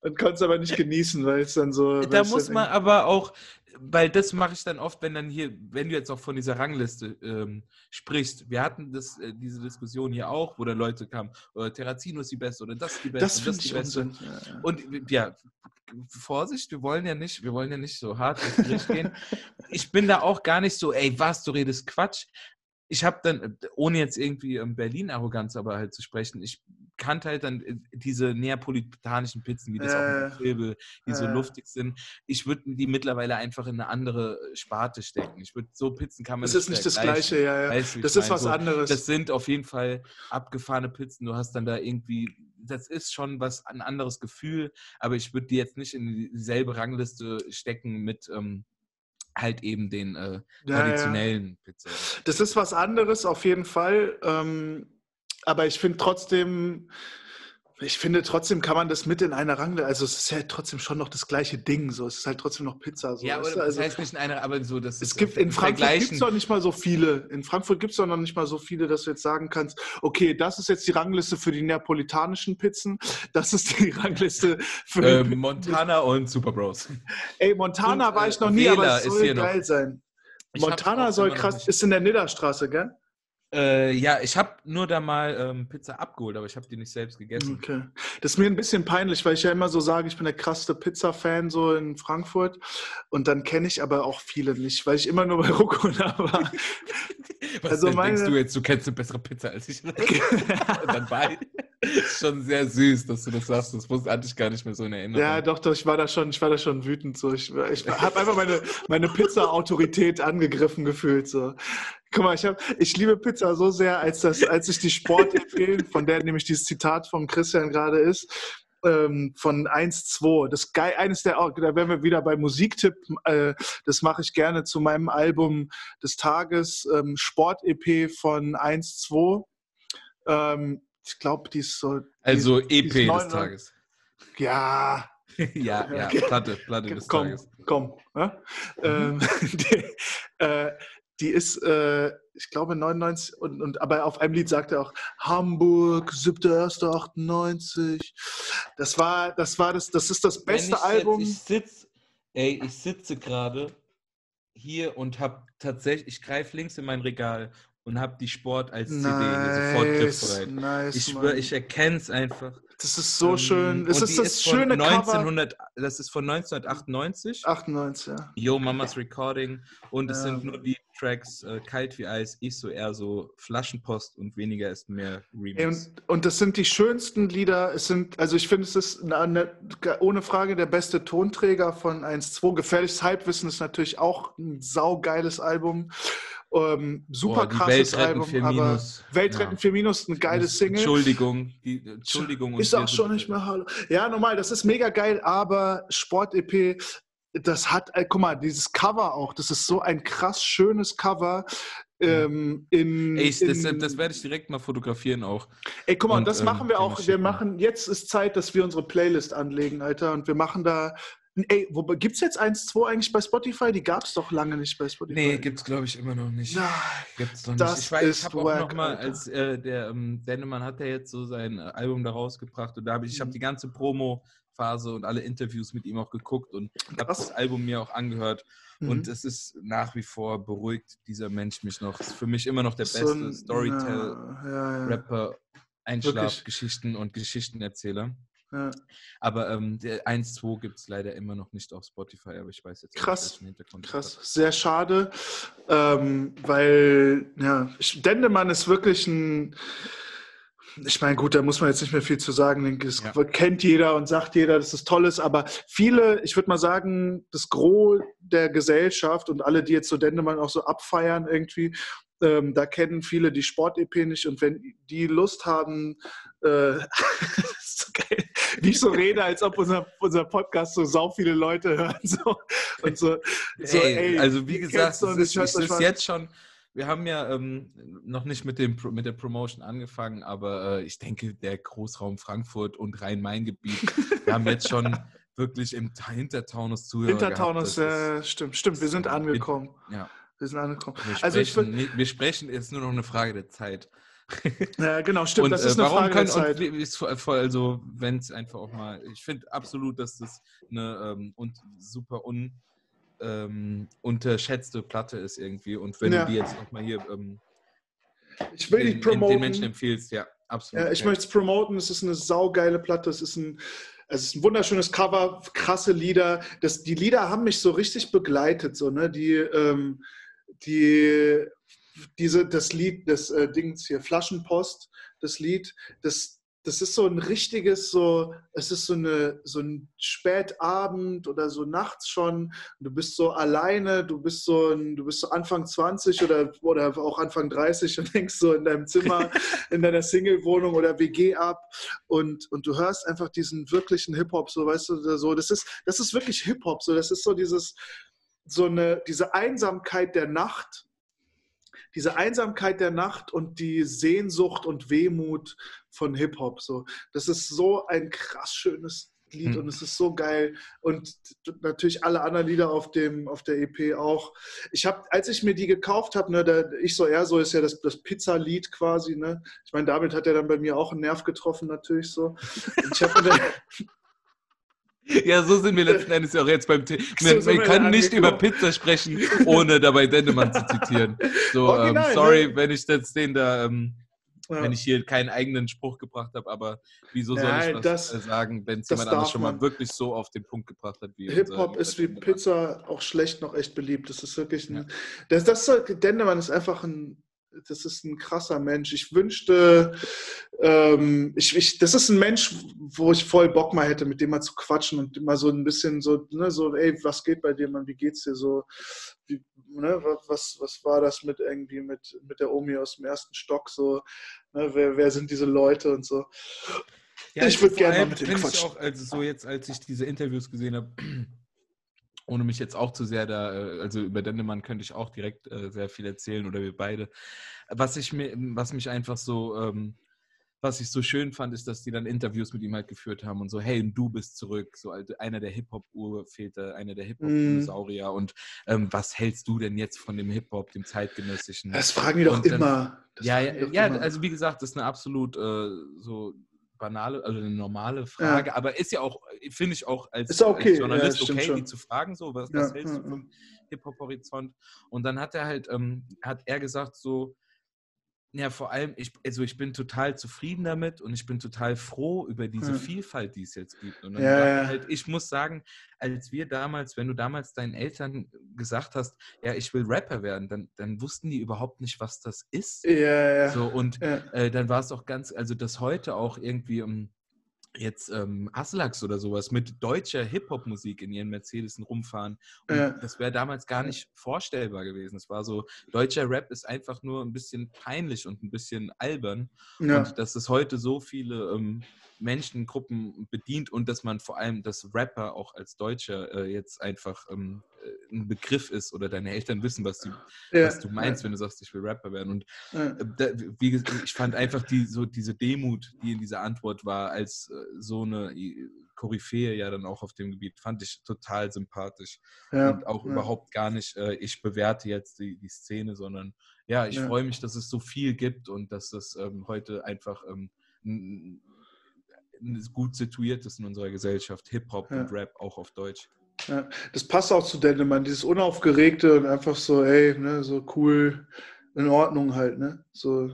und konnte es aber nicht genießen, weil es dann so. Da muss man aber auch, weil das mache ich dann oft, wenn dann hier, wenn du jetzt auch von dieser Rangliste ähm, sprichst. Wir hatten das, äh, diese Diskussion hier auch, wo dann Leute kamen, äh, Terrazino ist die beste oder das ist die beste Das und finde ist die ich beste. Unsinn. Und ja, Vorsicht, wir wollen ja nicht, wir wollen ja nicht so hart ins Gericht gehen. Ich bin da auch gar nicht so, ey, was, du redest Quatsch. Ich habe dann, ohne jetzt irgendwie ähm, Berlin-Arroganz aber halt zu sprechen, ich kannte halt dann äh, diese neapolitanischen Pizzen, wie das Äh, auch mit Filbe, die so äh. luftig sind. Ich würde die mittlerweile einfach in eine andere Sparte stecken. Ich würde so Pizzen kann man Das ist nicht das. Gleiche, ja, ja. Weißt Das ist meine? was So, anderes. das sind auf jeden Fall abgefahrene Pizzen. Du hast dann da irgendwie, das ist schon was ein anderes Gefühl, aber ich würde die jetzt nicht in dieselbe Rangliste stecken mit ähm, halt eben den äh, Ja, ja. traditionellen Pizzen. Das ist was anderes, auf jeden Fall. Ähm, aber ich finde trotzdem, ich finde trotzdem kann man das mit in einer Rangliste, also es ist ja trotzdem schon noch das gleiche Ding, so es ist halt trotzdem noch Pizza. So, Ja, aber du? das also, heißt nicht in einer, aber so, das es gibt in Frankfurt gibt es doch nicht mal so viele. In Frankfurt gibt es doch noch nicht mal so viele, dass du jetzt sagen kannst, okay, das ist jetzt die Rangliste für die neapolitanischen Pizzen, das ist die Rangliste für ähm, Montana und Super Bros. Ey, Montana Und, war äh, ich noch nie, aber Wähler es ist soll hier noch. geil sein. Ich Montana soll krass, ist in der Nidderstraße, gell? Äh, ja, ich habe nur da mal ähm, Pizza abgeholt, aber ich habe die nicht selbst gegessen. Okay. Das ist mir ein bisschen peinlich, weil ich ja immer so sage, ich bin der krasseste Pizza-Fan so in Frankfurt. Und dann kenne ich aber auch viele nicht, weil ich immer nur bei Rucola war. Was also meine... denkst du jetzt, du kennst eine bessere Pizza als ich? dann bei. schon sehr süß, dass du das sagst. Das wusste, hatte ich gar nicht mehr so in Erinnerung. Ja, doch, doch, ich war da schon, ich war da schon wütend. So. Ich, ich habe einfach meine, meine Pizza-Autorität angegriffen gefühlt. So. Guck mal, ich, hab, ich liebe Pizza so sehr, als, das, als ich die Sport empfehlen, von der nämlich dieses Zitat von Christian gerade ist, ähm, von 1-2. Das geil, eines der, da wären wir wieder bei Musiktipp, äh, das mache ich gerne zu meinem Album des Tages, ähm, Sport-EP von 1-2. Ähm, ich glaube, die ist so. Also die, EP die des Tages. Ja. ja, ja, Platte, Platte des komm, Tages. Komm, ne? mhm. die, äh, die ist, äh, ich glaube, 99 und, und aber auf einem Lied sagt er auch Hamburg, 7.1.98. Das war, das war das, das ist das beste ich Album. Jetzt, ich sitz, ey, ich sitze gerade hier und habe tatsächlich, ich greife links in mein Regal und habe die Sport als nice, CD sofort griffbereit. Nice, ich schwöre, ich erkenne es einfach. Das ist so ähm, schön. Es ist das ist schöne 1900, Cover. Das ist von 1998. 98, ja. Yo Mamas Recording. Und es sind nur die Tracks äh, Kalt wie Eis, ich so eher so Flaschenpost und weniger ist mehr Remix. Und, und das sind die schönsten Lieder. Es sind, also ich finde, es ist eine, eine, ohne Frage der beste Tonträger von 1-2. Gefährliches Halbwissen ist natürlich auch ein saugeiles Album. Ähm, super Boah, krasses Album, aber Weltretten ja. 4 Minus, ein geiles Single. Entschuldigung, die, Entschuldigung. Ist auch schon nicht mehr Hallo. Ja, normal, das ist mega geil, aber Sport-EP, das hat, äh, guck mal, dieses Cover auch, das ist so ein krass schönes Cover. Ähm, in, Ey, das, in, das, werde ich direkt mal fotografieren auch. Ey, guck mal, und, das ähm, machen wir auch. Wir machen, jetzt ist Zeit, dass wir unsere Playlist anlegen, Alter. Und wir machen da Ey, gibt es jetzt 1-2 eigentlich bei Spotify? Die gab es doch lange nicht bei Spotify. Nee, gibt es glaube ich immer noch nicht. Nein, gibt's noch nicht. Ich, weiß, ich habe auch noch mal, als äh, der ähm, Dennemann hat ja jetzt so sein äh, Album da rausgebracht und da habe ich, ich habe mhm. die ganze Promo-Phase und alle Interviews mit ihm auch geguckt und habe das Album mir auch angehört. Mhm. Und es ist nach wie vor beruhigt dieser Mensch mich noch. Ist für mich immer noch der beste so Storytell-Rapper, ja, ja, ja. Einschlafgeschichten und Geschichtenerzähler. Ja. Aber ähm, der 1-2 gibt es leider immer noch nicht auf Spotify, aber ich weiß jetzt krass, nicht, Krass, hat. sehr schade, ähm, weil ja, Dendemann ist wirklich ein. Ich meine, gut, da muss man jetzt nicht mehr viel zu sagen. Das ja. kennt jeder und sagt jeder, dass es toll ist. Aber viele, ich würde mal sagen, das Gros der Gesellschaft und alle, die jetzt so Dendemann auch so abfeiern irgendwie, ähm, da kennen viele die Sport-EP nicht und wenn die Lust haben, äh, so geil, wie ich so rede, als ob unser, unser Podcast so sau viele Leute hören. So, und so, so ey, ey, also wie gesagt, es ist, es ist jetzt schon, wir haben ja ähm, noch nicht mit, dem, mit der Promotion angefangen, aber äh, ich denke, der Großraum Frankfurt und Rhein-Main-Gebiet, wir haben jetzt schon wirklich im Hintertaunus Zuhörer Hintertaunus, äh, stimmt, stimmt, wir sind angekommen. Ja. Wir sind angekommen. Wir also sprechen, ich, wir sprechen, ist nur noch eine Frage der Zeit. Ja, genau, stimmt. Und, das ist äh, eine warum Frage können, der Zeit. Und, also, wenn es einfach auch mal, ich finde absolut, dass das eine ähm, und super un, ähm, unterschätzte Platte ist irgendwie. Und wenn ja. du die jetzt nochmal hier ähm, ich will den, promoten. den Menschen empfiehlst, ja, absolut. Ja, ich ja. möchte es promoten. Es ist eine saugeile Platte. Es ist ein, es ist ein wunderschönes Cover, krasse Lieder. Das, die Lieder haben mich so richtig begleitet. So, ne? Die, ähm, die, diese, das Lied, das äh, Dings hier, Flaschenpost, das Lied, das, das ist so ein richtiges, so, es ist so, eine, so ein Spätabend oder so nachts schon. Du bist so alleine, du bist so, ein, du bist so Anfang 20 oder, oder auch Anfang 30 und hängst so in deinem Zimmer, in deiner Single-Wohnung oder WG ab und, und du hörst einfach diesen wirklichen Hip-Hop, so weißt du, so, das ist, das ist wirklich Hip-Hop, so, das ist so dieses, so eine, diese Einsamkeit der Nacht, diese Einsamkeit der Nacht und die Sehnsucht und Wehmut von Hip-Hop. So. Das ist so ein krass schönes Lied mhm. und es ist so geil. Und natürlich alle anderen Lieder auf, dem, auf der EP auch. Ich habe, als ich mir die gekauft habe, ne, ich so eher so ist ja das, das Pizza-Lied quasi, ne? Ich meine, damit hat er dann bei mir auch einen Nerv getroffen, natürlich so. Und ich habe mir, Ja, so sind wir letzten Endes ja auch jetzt beim Thema. Wir, so wir können nicht über Pizza sprechen, ohne dabei Dendemann zu zitieren. So, ähm, sorry, ne? wenn ich jetzt den da, ähm, ja. wenn ich hier keinen eigenen Spruch gebracht habe, aber wieso soll Nein, ich was das, äh, sagen, wenn es jemand anderes schon mal wirklich so auf den Punkt gebracht hat wie Hip-Hop ist wie Pizza auch schlecht noch echt beliebt. Das ist wirklich ein. Ja. Das, das, Dendemann ist einfach ein das ist ein krasser Mensch. Ich wünschte, ähm, ich, ich, das ist ein Mensch, wo ich voll Bock mal hätte, mit dem mal zu quatschen und immer so ein bisschen so, ne, so, ey, was geht bei dir, Mann, wie geht's dir so? Wie, ne, was, was war das mit irgendwie mit, mit der Omi aus dem ersten Stock so? Ne, wer, wer sind diese Leute und so? Ja, ich würde gerne mal mit dem quatschen. Ich auch, also so jetzt, als ich diese Interviews gesehen habe, ohne mich jetzt auch zu sehr da, äh, also über Dendemann könnte ich auch direkt äh, sehr viel erzählen oder wir beide. Was ich mir, was mich einfach so, ähm, was ich so schön fand, ist, dass die dann Interviews mit ihm halt geführt haben und so, hey, du bist zurück, so also einer der Hip-Hop-Urväter, einer der Hip-Hop-Dinosaurier mm. und ähm, was hältst du denn jetzt von dem Hip-Hop, dem zeitgenössischen? Das fragen die doch dann, immer. ja, ja, ja immer. also wie gesagt, das ist eine absolut äh, so banale, also eine normale Frage, ja. aber ist ja auch, finde ich auch als, okay. als Journalist ja, okay, schon. die zu fragen, so, was, was hältst du vom Hip-Hop-Horizont? Und dann hat er halt, ähm, hat er gesagt, so, ja, vor allem, ich, also ich bin total zufrieden damit und ich bin total froh über diese ja. Vielfalt, die es jetzt gibt. Und dann ja, halt, ich muss sagen, als wir damals, wenn du damals deinen Eltern gesagt hast, ja, ich will Rapper werden, dann, dann wussten die überhaupt nicht, was das ist. Ja, ja. So, und äh, dann war es auch ganz, also das heute auch irgendwie um ähm, jetzt ähm, Aslaks oder sowas mit deutscher Hip-Hop-Musik in ihren Mercedes rumfahren. Und ja. das wäre damals gar nicht vorstellbar gewesen. Es war so, deutscher Rap ist einfach nur ein bisschen peinlich und ein bisschen albern. Ja. Und dass es heute so viele ähm, Menschengruppen bedient und dass man vor allem das Rapper auch als Deutscher äh, jetzt einfach ähm, äh, ein Begriff ist oder deine Eltern wissen, was du, ja. was du meinst, wenn du sagst, ich will Rapper werden. Und ja. Äh, da, wie, ich fand einfach die, so diese Demut, die in dieser Antwort war, als äh, so eine Koryphäe ja dann auch auf dem Gebiet, fand ich total sympathisch. Ja. Und auch überhaupt gar nicht, äh, ich bewerte jetzt die, die Szene, sondern ja, ich freue mich, dass es so viel gibt und dass das ähm, heute einfach ähm, gut situiert ist in unserer Gesellschaft, Hip-Hop und Rap auch auf Deutsch. Ja, das passt auch zu Dendemann, dieses Unaufgeregte und einfach so, ey, ne, so cool, in Ordnung halt, ne? So,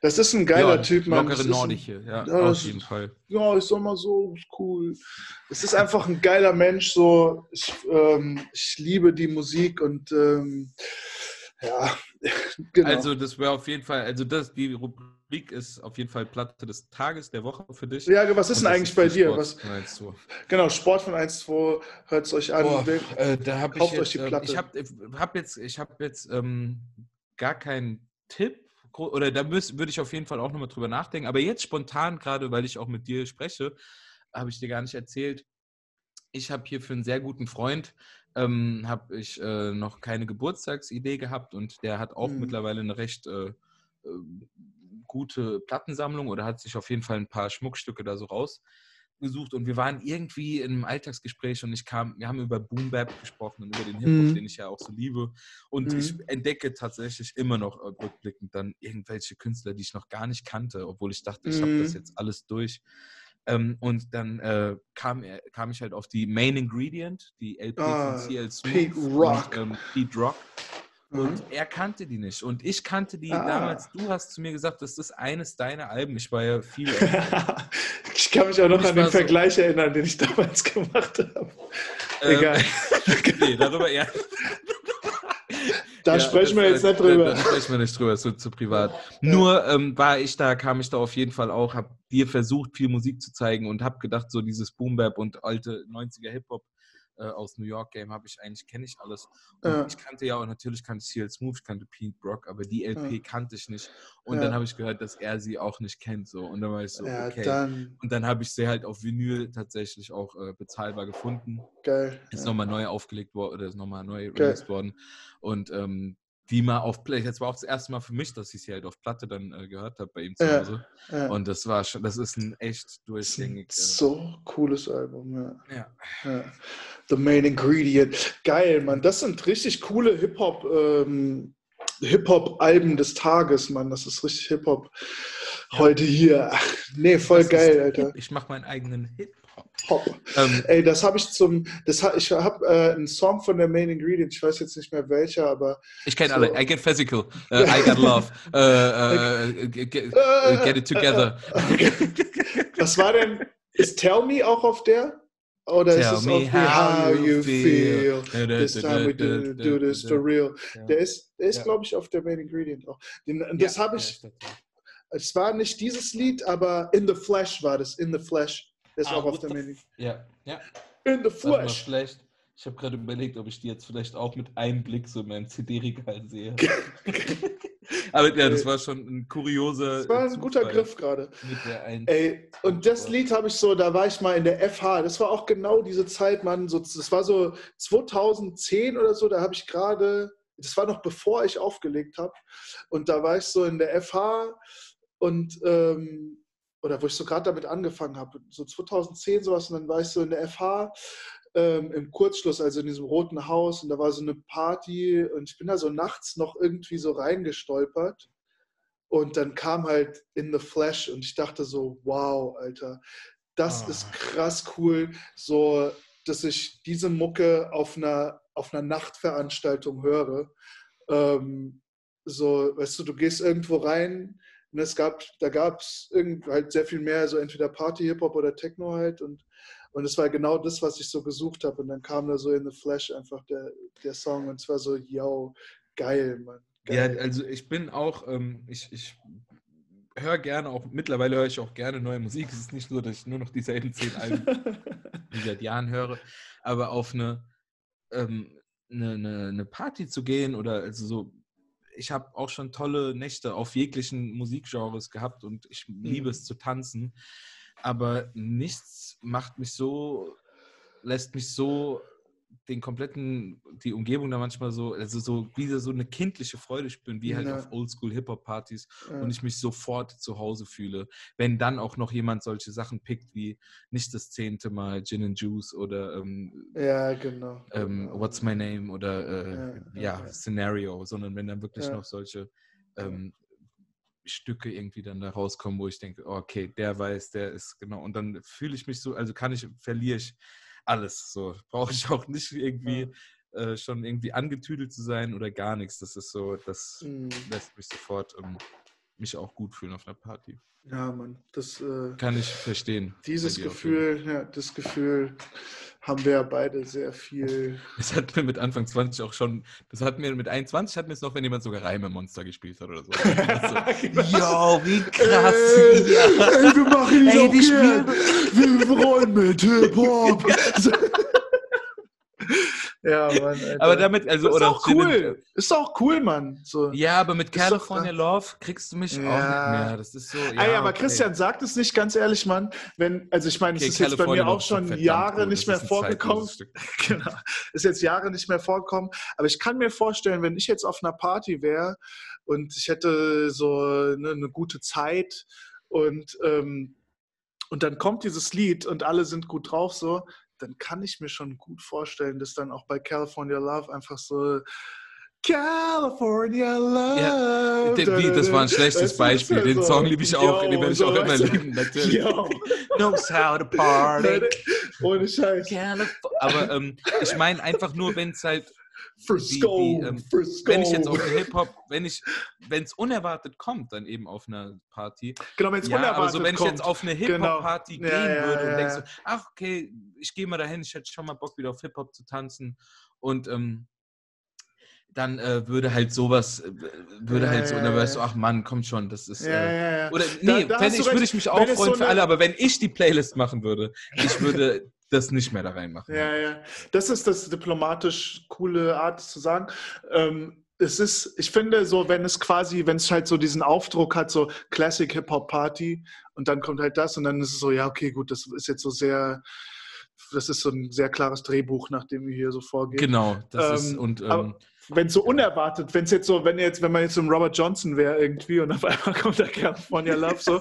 das ist ein geiler ja, Typ, man. Lockere Nordische, ja, ja, auf jeden Fall. Ja, ist doch mal so cool. Es ist einfach ein geiler Mensch, so, ich, ähm, ich liebe die Musik und ähm, ja, genau. Also das wäre auf jeden Fall, also das, die Rubrik Rubrik ist auf jeden Fall Platte des Tages, der Woche für dich. Ja, was ist denn eigentlich ist bei dir? Sport was, von 1, 2. Genau, Sport von 1, 2, hört es euch an. Boah, äh, da hab kauft ich jetzt, euch die ähm, Platte. Ich habe hab jetzt, ich hab jetzt ähm, gar keinen Tipp, oder da würde ich auf jeden Fall auch nochmal drüber nachdenken. Aber jetzt spontan, gerade weil ich auch mit dir spreche, habe ich dir gar nicht erzählt. Ich habe hier für einen sehr guten Freund ähm, habe ich äh, noch keine Geburtstagsidee gehabt und der hat auch mhm. mittlerweile eine recht äh, äh gute Plattensammlung oder hat sich auf jeden Fall ein paar Schmuckstücke da so rausgesucht. Und wir waren irgendwie in einem Alltagsgespräch und ich kam, wir haben über Boom Bap gesprochen und über den Hip-Hop, mhm. den ich ja auch so liebe. Und mhm. ich entdecke tatsächlich immer noch äh, rückblickend dann irgendwelche Künstler, die ich noch gar nicht kannte, obwohl ich dachte, ich mhm. habe das jetzt alles durch. Ähm, und dann äh, kam, kam ich halt auf die Main Ingredient, die LP oh, von ah, CL Smooth Pete Rock. Und, ähm, Pete Rock. Und er kannte die nicht. Und ich kannte die ah. damals. Du hast zu mir gesagt, das ist eines deiner Alben. Ich war ja viel. ich kann mich auch noch an den so Vergleich erinnern, den ich damals gemacht habe. Ähm, Egal. nee, darüber eher. Da ja, sprechen wir jetzt nicht drüber. Da, da, sprechen wir nicht drüber, so zu privat. Ja. Nur ähm, war ich da, kam ich da auf jeden Fall auch, habe dir versucht, viel Musik zu zeigen und habe gedacht, so dieses Boom Bap und alte 90er Hip-Hop äh, aus New York Game habe ich eigentlich, kenne ich alles. Und ja. ich kannte ja auch, natürlich kannte ich CL Smooth, ich kannte Pete Brock, aber die LP ja. kannte ich nicht. Und ja. dann habe ich gehört, dass er sie auch nicht kennt. So. Und dann war ich so, okay. Dann. Und dann habe ich sie halt auf Vinyl tatsächlich auch äh, bezahlbar gefunden. Geil. Ist nochmal neu aufgelegt worden, oder ist nochmal neu released worden. Und ähm, die mal auf Play. Das war auch das erste Mal für mich, dass ich sie halt auf Platte dann äh, gehört habe bei ihm zu Hause. Ja, ja. Und das war schon, das ist ein echt durchgängig. Äh, so cooles Album, ja. ja. The Main Ingredient. Geil, Mann. Das sind richtig coole Hip-Hop, ähm, Hip-Hop-Alben des Tages, Mann. Das ist richtig Hip-Hop heute hier. Ach, nee, voll das geil, Alter. Ich mache meinen eigenen Hip-Hop. Top. Ähm, Ey, das habe ich zum, das ha, ich habe äh, einen Song von der Main Ingredient, ich weiß jetzt nicht mehr welcher, aber. Ich kenne so. alle. I get physical. Uh, I got love. Uh, uh, get, get, it together. Was war denn? Ist Tell Me auch auf der? Oder Tell ist es me how, how you feel. feel. This time we do, do this for real. Der ist, der ist ja. glaube ich, auf der Main Ingredient auch. Den, das ja, habe ich. Es war nicht dieses Lied, aber In the Flesh war das. In the Flesh. Das ist ah, auch auf der Main. Ja, ja. In the Flesh. Vielleicht, ich habe gerade überlegt, ob ich die jetzt vielleicht auch mit einem Blick so in meinem CD-Regal sehe. Aber ja, das war schon ein kurioser. Das war ein guter Griff gerade. Ey, und das Lied habe ich so, da war ich mal in der FH. Das war auch genau diese Zeit, Mann. So, das war so 2010 oder so, da habe ich gerade, das war noch bevor ich aufgelegt habe. Und da war ich so in der FH und ähm, oder wo ich so gerade damit angefangen habe, so 2010 sowas, und dann war ich so in der FH ähm, im Kurzschluss, also in diesem roten Haus, und da war so eine Party und ich bin da so nachts noch irgendwie so reingestolpert und dann kam halt In the Flash und ich dachte so, wow, Alter, das oh. ist krass cool, so, dass ich diese Mucke auf einer, auf einer Nachtveranstaltung höre. Ähm, so, weißt du, du gehst irgendwo rein, und es gab, da gab es halt sehr viel mehr, so entweder Party-Hip-Hop oder Techno halt. Und, und es war genau das, was ich so gesucht habe. Und dann kam da so in The Flash einfach der, der Song und es war so, yo, geil, Mann. Geil. Ja, also ich bin auch, ähm, ich, ich höre gerne auch, mittlerweile höre ich auch gerne neue Musik. Es ist nicht so, dass ich nur noch dieselben zehn Alben seit Jahren höre, aber auf eine, ähm, eine, eine, eine Party zu gehen oder also so ich habe auch schon tolle Nächte auf jeglichen Musikgenres gehabt und ich liebe mhm. es zu tanzen. Aber nichts macht mich so, lässt mich so den kompletten, die Umgebung da manchmal so, also so wieder so eine kindliche Freude spüren, wie halt ja. auf Oldschool-Hip-Hop-Partys ja. und ich mich sofort zu Hause fühle. Wenn dann auch noch jemand solche Sachen pickt, wie nicht das zehnte Mal Gin and Juice oder ähm, ja, genau. Ähm, What's My Name oder äh, ja, Scenario, sondern wenn dann wirklich noch solche ähm, Stücke irgendwie dann da rauskommen, wo ich denke, okay, der weiß, der ist genau. Und dann fühle ich mich so, also kann ich, verliere ich alles. So brauche ich auch nicht irgendwie ja. äh, schon irgendwie angetüdelt zu sein oder gar nichts. Das ist so, das mhm. lässt mich sofort ähm, mich auch gut fühlen auf einer Party. Ja, Mann, das äh, kann ich verstehen. Dieses Gefühl, ja, das Gefühl haben wir ja beide sehr viel. Das hat mir mit Anfang 20 auch schon, das hat mir mit 21 hat mir es noch, wenn jemand sogar Reime Monster gespielt hat oder so. so Yo, wie krass. Ey, ja. ey wir machen ihn ey, die gern. Wir wollen mit Hip-Hop. Ja, Mann. Alter. Aber damit, also, ist oder auch cool. Ist auch cool, Mann. So. Ja, aber mit California doch, Love kriegst du mich ja. auch nicht mehr. Das ist so. Ja, Ey, aber okay. Christian sagt es nicht ganz ehrlich, Mann. Wenn, also ich meine, es okay, ist jetzt bei mir auch schon Jahre gut. nicht mehr vorgekommen. genau. Ist jetzt Jahre nicht mehr vorgekommen. Aber ich kann mir vorstellen, wenn ich jetzt auf einer Party wäre und ich hätte so eine, eine gute Zeit und ähm, und dann kommt dieses Lied und alle sind gut drauf so, dann kann ich mir schon gut vorstellen, dass dann auch bei California Love einfach so California Love. Ja, das war ein schlechtes Beispiel. Den Song liebe ich auch, yo, den werde ich so auch immer lieben, natürlich. Yo. Knows how to party. Ohne Scheiß. Aber ähm, ich meine einfach nur, wenn es halt Frisco, die, die, ähm, Frisco. Wenn ich jetzt auf Hip-Hop, wenn ich, wenn es unerwartet kommt, dann eben auf einer Party. Genau, wenn es ja, unerwartet aber so, wenn kommt. ich jetzt auf eine Hip-Hop-Party genau. gehen ja, würde ja, und denke so, ach okay, ich gehe mal dahin, ich hätte schon mal Bock wieder auf Hip-Hop zu tanzen und ähm, dann äh, würde halt sowas, äh, würde halt so, und dann weißt du, ach Mann, komm schon, das ist. Äh, oder nee, da, da ich, würde ich mich auch freuen so für alle, aber wenn ich die Playlist machen würde, ich würde das nicht mehr da reinmachen. Ja, ja. Das ist das diplomatisch coole Art zu sagen. Ähm, es ist, ich finde, so, wenn es quasi, wenn es halt so diesen Aufdruck hat, so Classic Hip-Hop Party und dann kommt halt das und dann ist es so, ja, okay, gut, das ist jetzt so sehr, das ist so ein sehr klares Drehbuch, nach dem wir hier so vorgehen. Genau, das ähm, ist, und ähm, wenn so unerwartet, wenn es jetzt so, wenn jetzt, wenn man jetzt so ein Robert Johnson wäre irgendwie und auf einmal kommt der California Love so,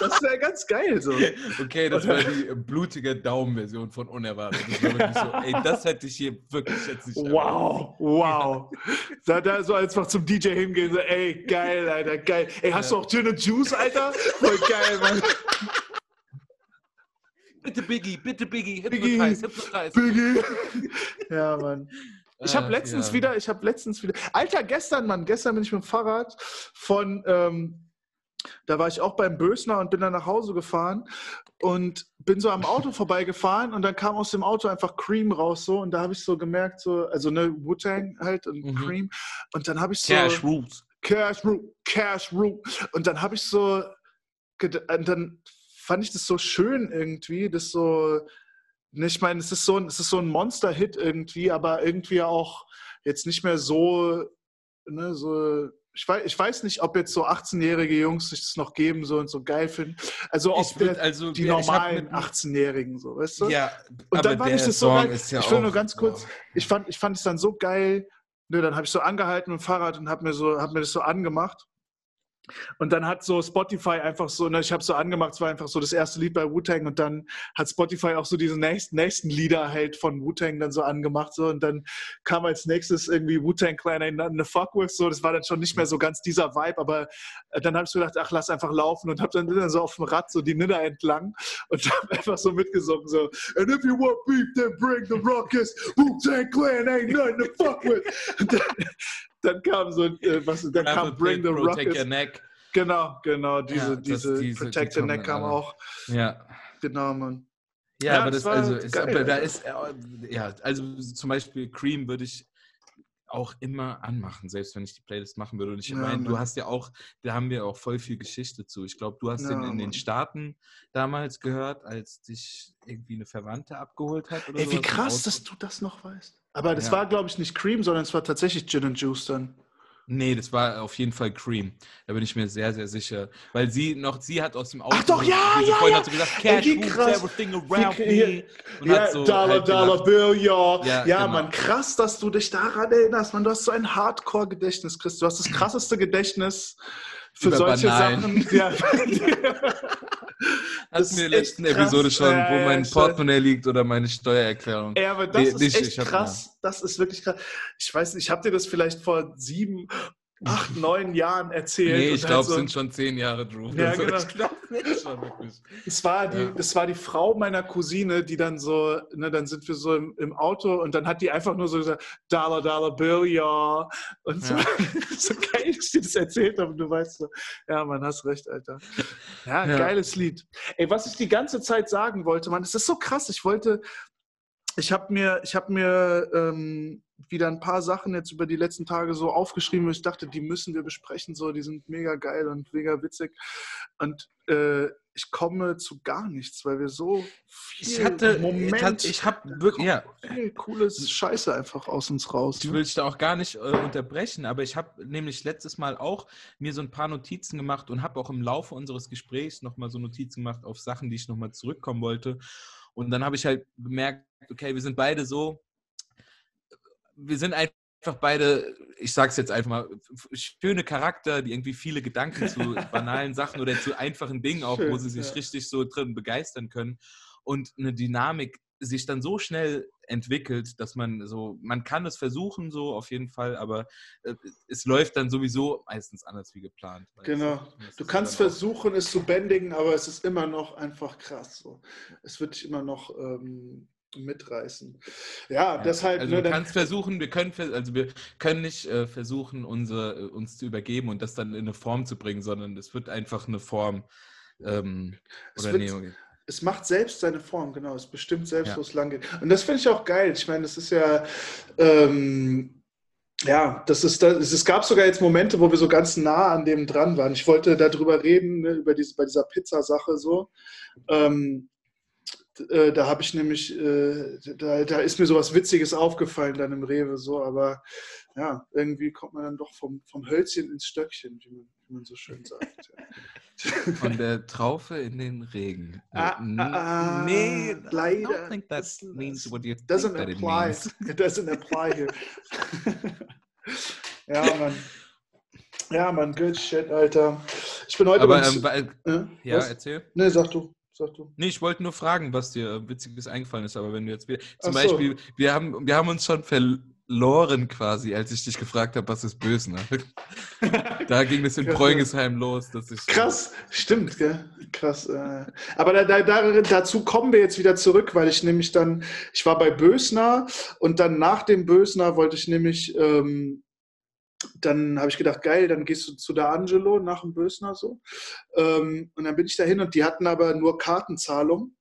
das wäre ganz geil so. Okay, das wäre die blutige Daumenversion von unerwartet. Das so, ey, das hätte ich hier wirklich jetzt nicht Wow, wow. Da, da so einfach zum DJ hingehen, so, ey, geil, Alter, geil. Ey, hast ja. du auch Gin Juice, Alter? Voll geil, Mann. Bitte Biggie, bitte Biggie, Biggie, hypnotize, hypnotize. Biggie. ja, Mann. Ich habe Ach, letztens ja. wieder, ich habe letztens wieder, Alter, gestern, Mann, gestern bin ich mit dem Fahrrad von, ähm, da war ich auch beim Bösner und bin dann nach Hause gefahren und bin so am Auto vorbeigefahren und dann kam aus dem Auto einfach Cream raus so und da habe ich so gemerkt, so, also ne, Wu-Tang halt und Mhm. Cream und dann habe ich so, Cash Rules. Cash Root, Cash Root. Und dann habe ich so, und dann fand ich das so schön irgendwie, das so, ich meine, es ist so ein, es ist so ein Monster-Hit irgendwie, aber irgendwie auch jetzt nicht mehr so, ne, so, ich weiß, ich weiß nicht, ob jetzt so 18-jährige Jungs sich das noch geben so und so geil finden. Also ob würd, also, die normalen mit- 18-Jährigen so, weißt du? Ja, Und dann fand ich das so Song geil. ist ja ich will nur ganz kurz, boah. ich fand, ich fand es dann so geil. Ne, dann habe ich so angehalten mit dem Fahrrad und habe mir, so, hab mir das so angemacht. Und dann hat so Spotify einfach so, ne, ich habe so angemacht, es war einfach so das erste Lied bei Wu-Tang und dann hat Spotify auch so diese nächsten, nächsten Lieder halt von Wu-Tang dann so angemacht so. Und dann kam als nächstes irgendwie Wu-Tang Clan to Fuck With, so, das war dann schon nicht mehr so ganz dieser Vibe, aber äh, dann habe ich so gedacht, ach, lass einfach laufen und habe dann, dann so auf dem Rad so die Nidder entlang und habe einfach so mitgesungen, so, and if you want beef, then bring the ruckus, Wu-Tang Clan ain't nothing to fuck with. dann kam so, äh, was, dann kam Bring the Neck. Genau, genau, diese, Ja, diese, diese- die Protect the Neck kam auch. Ja. Genau, Mann. Ja, Ja, aber das das, also, ist, geil, da ist, äh, ja, also zum Beispiel Cream würde ich auch immer anmachen, selbst wenn ich die Playlist machen würde. Und ich Ja, meine, du hast ja auch, da haben wir auch voll viel Geschichte zu. Ich glaube, du hast Ja, den in Mann. den Staaten damals gehört, als dich irgendwie eine Verwandte abgeholt hat. Oder Ey, wie krass, dass du das noch weißt. Aber das Ja. war, glaube ich, nicht Cream, sondern es war tatsächlich Gin and Juice dann. Nee, das war auf jeden Fall Cream. Da bin ich mir sehr, sehr sicher. Weil sie noch, sie hat aus dem Auto. doch, ja, diese ja, Freundin ja. hat so gesagt, Ey, Cash rules krass. everything around me. Und ja, hat so Dollar, halt Dollar. Bill, ja. Ja, Ja, genau. Mann, krass, dass du dich daran erinnerst. Man, du hast so ein Hardcore-Gedächtnis, Chris. Du hast das krasseste Gedächtnis für Über solche Banalen. Sachen. Ja. Hatten wir in der letzten krass. Episode schon, Ja, wo ja, mein ich Portemonnaie liegt oder meine Steuererklärung. Ey, aber das Nee, ist nicht, echt hab- krass. Das ist wirklich krass. Ich weiß nicht, ich habe dir das vielleicht vor sieben, acht, neun Jahren erzählt. Nee, ich halt glaube, es so- sind schon zehn Jahre, Drew. Ja, Also, genau. Ich glaube schon wirklich. Das war, die, Ja. das war die Frau meiner Cousine, die dann so, ne, dann sind wir so im, im Auto und dann hat die einfach nur so gesagt, Dollar, Dollar Bill, ja. Und so, Ja. so geil, dass die das erzählt haben. Du weißt so, ja, man, hast recht, Alter. Ja, Ja. geiles Lied. Ey, was ich die ganze Zeit sagen wollte, man, es ist so krass. Ich wollte, ich habe mir, ich habe mir ähm, wieder ein paar Sachen jetzt über die letzten Tage so aufgeschrieben, wo ich dachte, die müssen wir besprechen, so, die sind mega geil und mega witzig. Und äh, ich komme zu gar nichts, weil wir so viel Ich hatte, Moment, ich habe wirklich, ja, viel cooles Scheiße einfach aus uns raus. Ich Ne? will dich da auch gar nicht äh, unterbrechen, aber ich habe nämlich letztes Mal auch mir so ein paar Notizen gemacht und habe auch im Laufe unseres Gesprächs nochmal so Notizen gemacht auf Sachen, die ich nochmal zurückkommen wollte. Und dann habe ich halt bemerkt, okay, wir sind beide so, wir sind einfach beide, ich sage es jetzt einfach mal, schöne Charakter, die irgendwie viele Gedanken zu banalen Sachen oder zu einfachen Dingen auch, wo Schön, sie sich ja. richtig so drin begeistern können. Und eine Dynamik sich dann so schnell entwickelt, dass man so, man kann es versuchen, so auf jeden Fall, aber äh, es läuft dann sowieso meistens anders wie geplant. Genau. Du kannst versuchen, es zu bändigen, aber es ist immer noch einfach krass. So. Es wird dich immer noch ähm, mitreißen. Ja, Ja, deshalb. also ne, du kannst versuchen, wir können, also wir können nicht äh, versuchen, unsere, äh, uns zu übergeben und das dann in eine Form zu bringen, sondern es wird einfach eine Form. Ähm, Es oder wird- nee, es macht selbst seine Form, genau. Es bestimmt selbst, Ja. wo es lang geht. Und das finde ich auch geil. Ich meine, das ist ja. Ähm, ja, das ist das. Es gab sogar jetzt Momente, wo wir so ganz nah an dem dran waren. Ich wollte darüber reden, ne, über diese, bei dieser Pizza-Sache so. Ähm, äh, da habe ich nämlich, äh, da, da ist mir sowas Witziges aufgefallen dann im Rewe so, aber ja, irgendwie kommt man dann doch vom, vom Hölzchen ins Stöckchen, wie man, wie man so schön sagt. Ja. Von der Traufe in den Regen. Ah, N- ah, nee, I leider. don't think that Das- means what you Doesn't think that it apply. means. It doesn't apply here. ja, Mann. Ja, Mann, good shit, Alter. Ich bin heute Aber, ähm, weil, Äh, ja, was? erzähl. Nee, sag du. Sag du. Nee, ich wollte nur fragen, was dir äh, Witziges eingefallen ist, aber wenn du jetzt wieder. Zum so. Beispiel, wir haben, wir haben uns schon verloren quasi, als ich dich gefragt habe, was ist böse, ne? da ging es in Bräungesheim los. Dass ich, Krass, stimmt, gell? Krass. Äh. Aber da, da, da, dazu kommen wir jetzt wieder zurück, weil ich nämlich dann, ich war bei Bösner und dann nach dem Bösner wollte ich nämlich, ähm, dann habe ich gedacht, geil, dann gehst du zu der Angelo nach dem Bösner so. Ähm, und dann bin ich dahin und die hatten aber nur Kartenzahlung.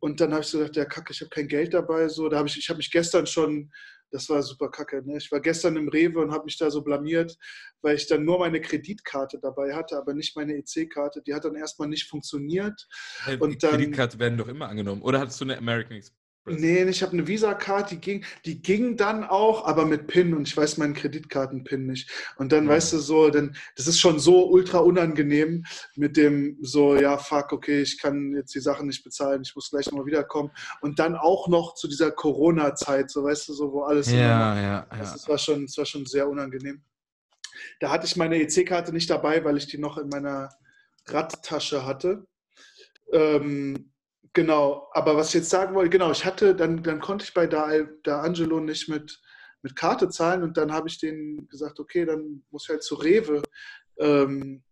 Und dann habe ich so gedacht, ja, kacke, ich habe kein Geld dabei. So, da habe ich, ich habe mich gestern schon das war super kacke. Ne? Ich war gestern im Rewe und habe mich da so blamiert, weil ich dann nur meine Kreditkarte dabei hatte, aber nicht meine EC-Karte. Die hat dann erstmal nicht funktioniert. Hey, und dann, Kreditkarte werden doch immer angenommen. Oder hattest du eine American Express? Nee, ich habe eine Visa-Card, die ging, die ging dann auch, aber mit PIN und ich weiß meinen Kreditkarten-PIN nicht. Und dann, ja. weißt du, so, denn das ist schon so ultra unangenehm mit dem so, ja, fuck, okay, ich kann jetzt die Sachen nicht bezahlen, ich muss gleich nochmal wiederkommen. Und dann auch noch zu dieser Corona-Zeit, so, weißt du, so, wo alles. Ja, ja, ja. Das war schon, das war schon sehr unangenehm. Da hatte ich meine EC-Karte nicht dabei, weil ich die noch in meiner Radtasche hatte. Ähm, Genau, aber was ich jetzt sagen wollte, genau, ich hatte, dann, dann konnte ich bei da, da Angelo nicht mit, mit Karte zahlen und dann habe ich denen gesagt, okay, dann muss ich halt zu Rewe, ähm,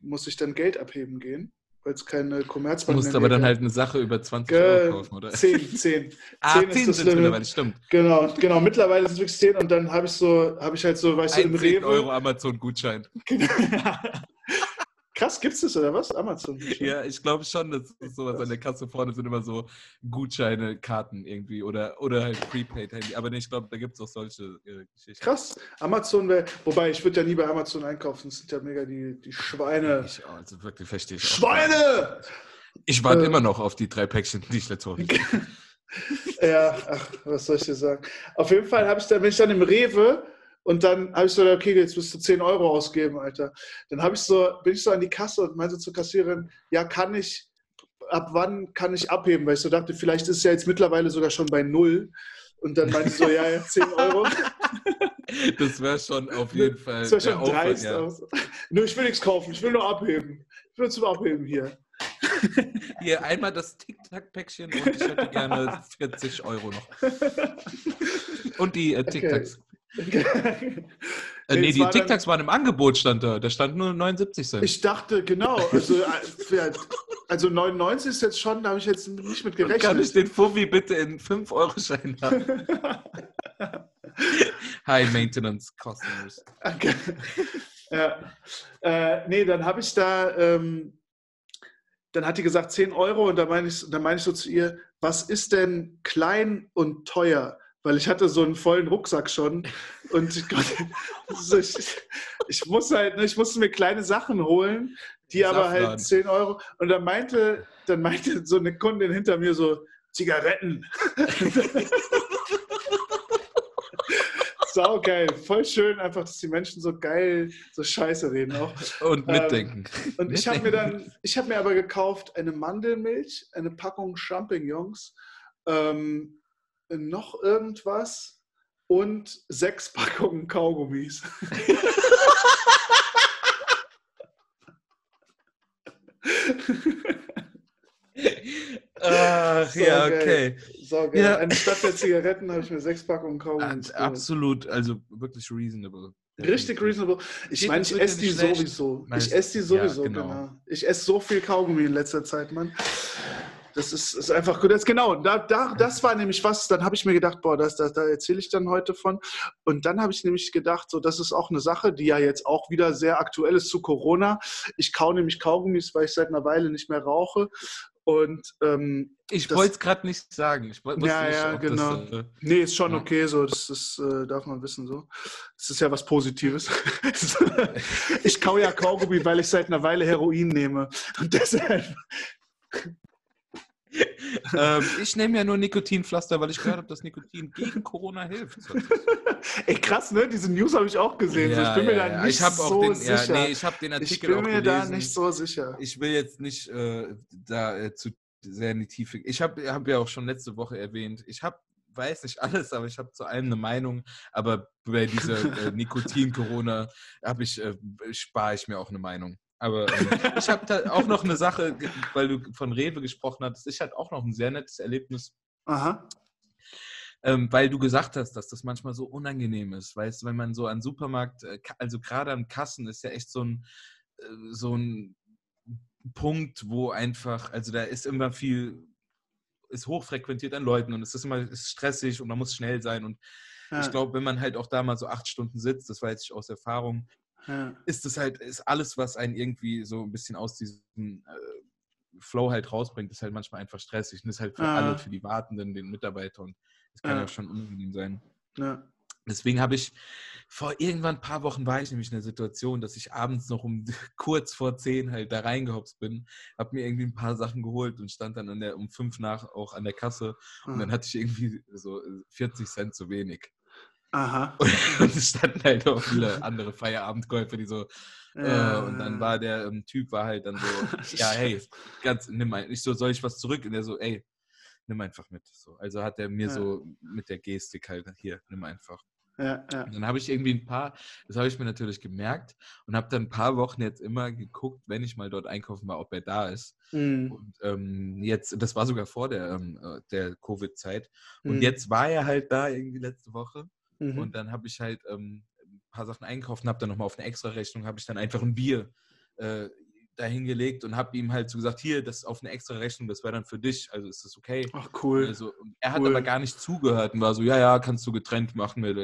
muss ich dann Geld abheben gehen, weil es keine Commerzbank Du musst aber dann halt eine Sache über 20 Euro kaufen, oder? 10, 10. ah, 10, 10 sind mittlerweile, stimmt. Genau, genau, mittlerweile sind es wirklich 10 und dann habe ich so, habe ich halt so, weißt du, im Rewe. Euro Amazon-Gutschein. Krass, gibt es das oder was? Amazon? Ja, ich glaube schon, dass ist sowas an der Kasse vorne sind immer so Gutscheine, Karten irgendwie oder, oder halt Prepaid-Handy. Aber nee, ich glaube, da gibt es auch solche äh, Geschichten. Krass, Amazon wäre, wobei ich würde ja nie bei Amazon einkaufen, das sind ja mega die, die Schweine. Ich, also wirklich verstehe ich. Schweine! Ich warte äh, immer noch auf die drei Päckchen, die ich letzte Woche Ja, ach, was soll ich dir sagen? Auf jeden Fall habe ich dann, wenn ich dann im Rewe und dann habe ich so, okay, jetzt wirst du 10 Euro ausgeben, Alter. Dann habe ich so, bin ich so an die Kasse und meinte zur Kassiererin, ja, kann ich, ab wann kann ich abheben? Weil ich so dachte, vielleicht ist es ja jetzt mittlerweile sogar schon bei null. Und dann meinte ich so, ja, ja, 10 Euro. Das wäre schon auf jeden Fall. Das wäre schon dreist. Ja. Nö, ich will nichts kaufen, ich will nur abheben. Ich will zum Abheben hier. Hier einmal das Tic-Tac-Päckchen und ich hätte gerne 40 Euro noch. Und die äh, Tic-Tacs. Okay. äh, nee, die Tic-Tacs waren im Angebot, stand da. Da stand nur 79 Cent. Ich dachte, genau. Also, äh, also 99 ist jetzt schon, da habe ich jetzt nicht mit gerechnet. Kann ich den Fuffi bitte in 5-Euro-Schein haben? High Maintenance Customers. Okay. Ja. Äh, nee, dann habe ich da, ähm, dann hat die gesagt 10 Euro und da meine ich, da meine ich so zu ihr, was ist denn klein und teuer? Weil ich hatte so einen vollen Rucksack schon und ich, ich, ich muss halt, ne, ich musste mir kleine Sachen holen, die das aber halt 10 Euro und dann meinte, dann meinte so eine Kundin hinter mir so, Zigaretten. Sau geil, voll schön einfach, dass die Menschen so geil, so scheiße reden auch. Und mitdenken. Ähm, und ich habe mir dann, ich habe mir aber gekauft eine Mandelmilch, eine Packung Champignons, ähm, noch irgendwas und sechs Packungen Kaugummis. Ach, so ja, geil. okay. So geil. Ja. Anstatt der Zigaretten habe ich mir sechs Packungen Kaugummis. Absolut, also wirklich reasonable. Richtig reasonable. Ich meine, ich esse die sowieso. Ich esse die sowieso, ja, genau. genau. Ich esse so viel Kaugummi in letzter Zeit, Mann. Das ist, ist einfach gut. Das, genau, da, da, das war nämlich was, dann habe ich mir gedacht, boah, das, das, da erzähle ich dann heute von. Und dann habe ich nämlich gedacht, so, das ist auch eine Sache, die ja jetzt auch wieder sehr aktuell ist zu Corona. Ich kau nämlich Kaugummis, weil ich seit einer Weile nicht mehr rauche. Und ähm, ich wollte es gerade nicht sagen. Ich wusste ja, nicht, ja, genau. Das, äh, nee, ist schon ja. okay, so. Das, das äh, darf man wissen, so. Das ist ja was Positives. ich kau ja Kaugummi, weil ich seit einer Weile Heroin nehme. Und deshalb ähm, ich nehme ja nur Nikotinpflaster, weil ich gehört habe, dass Nikotin gegen Corona hilft. Ey, krass, ne? Diese News habe ich auch gesehen. Ja, ich bin mir da ja. nicht so den, sicher. nee, ich habe den Artikel gelesen. Ich bin mir da nicht so sicher. Ich will jetzt nicht äh, da äh, zu sehr in die Tiefe. Ich habe hab ja auch schon letzte Woche erwähnt, ich habe weiß nicht alles, aber ich habe zu allem eine Meinung. Aber bei dieser äh, Nikotin-Corona habe ich, äh, spare ich mir auch eine Meinung. Aber ähm, ich habe da auch noch eine Sache, weil du von Rewe gesprochen hast. Ich hatte auch noch ein sehr nettes Erlebnis. Aha. ähm, weil du gesagt hast, dass das manchmal so unangenehm ist. Weißt du, wenn man so an Supermarkt, äh, also gerade an Kassen ist ja echt so ein, äh, so ein Punkt, wo einfach, also da ist immer viel, ist hochfrequentiert an Leuten und es ist immer ist stressig und man muss schnell sein. Und ja. ich glaube, wenn man halt auch da mal so acht Stunden sitzt, das weiß ich aus Erfahrung, ja. ist das halt, ist alles, was einen irgendwie so ein bisschen aus diesem äh, Flow halt rausbringt, ist halt manchmal einfach stressig und ist halt für ja. alle, für die Wartenden, den Mitarbeitern. Das kann ja, schon unangenehm sein. Deswegen habe ich vor irgendwann ein paar Wochen war ich nämlich in der Situation, dass ich abends noch um kurz vor zehn halt da reingehopst bin, habe mir irgendwie ein paar Sachen geholt und stand dann der, um fünf nach auch an der Kasse und dann hatte ich irgendwie so 40 Cent zu wenig. Aha. Und es standen halt auch viele andere Feierabendkäufer, die so, äh, und dann war der ähm, Typ war halt dann so, ja, hey, ganz, nimm mal, ich so, soll ich was zurück? Und der so, ey, nimm einfach mit. So. Also hat er mir ja. so mit der Gestik halt, hier, nimm einfach. Ja, ja. dann habe ich irgendwie ein paar, das habe ich mir natürlich gemerkt und habe dann ein paar Wochen jetzt immer geguckt, wenn ich mal dort einkaufen war, ob er da ist. Mhm. Und ähm, jetzt, das war sogar vor der, ähm, äh, der Covid-Zeit. Und mhm. jetzt war er halt da irgendwie letzte Woche. Mhm. Und dann habe ich halt ähm, ein paar Sachen einkauft und habe dann nochmal auf eine extra Rechnung, habe ich dann einfach ein Bier äh, dahingelegt und habe ihm halt so gesagt, hier, das ist auf eine extra Rechnung, das wäre dann für dich, also ist das okay? Ach cool. Also, er hat aber gar nicht zugehört und war so, ja, ja, kannst du getrennt machen, mir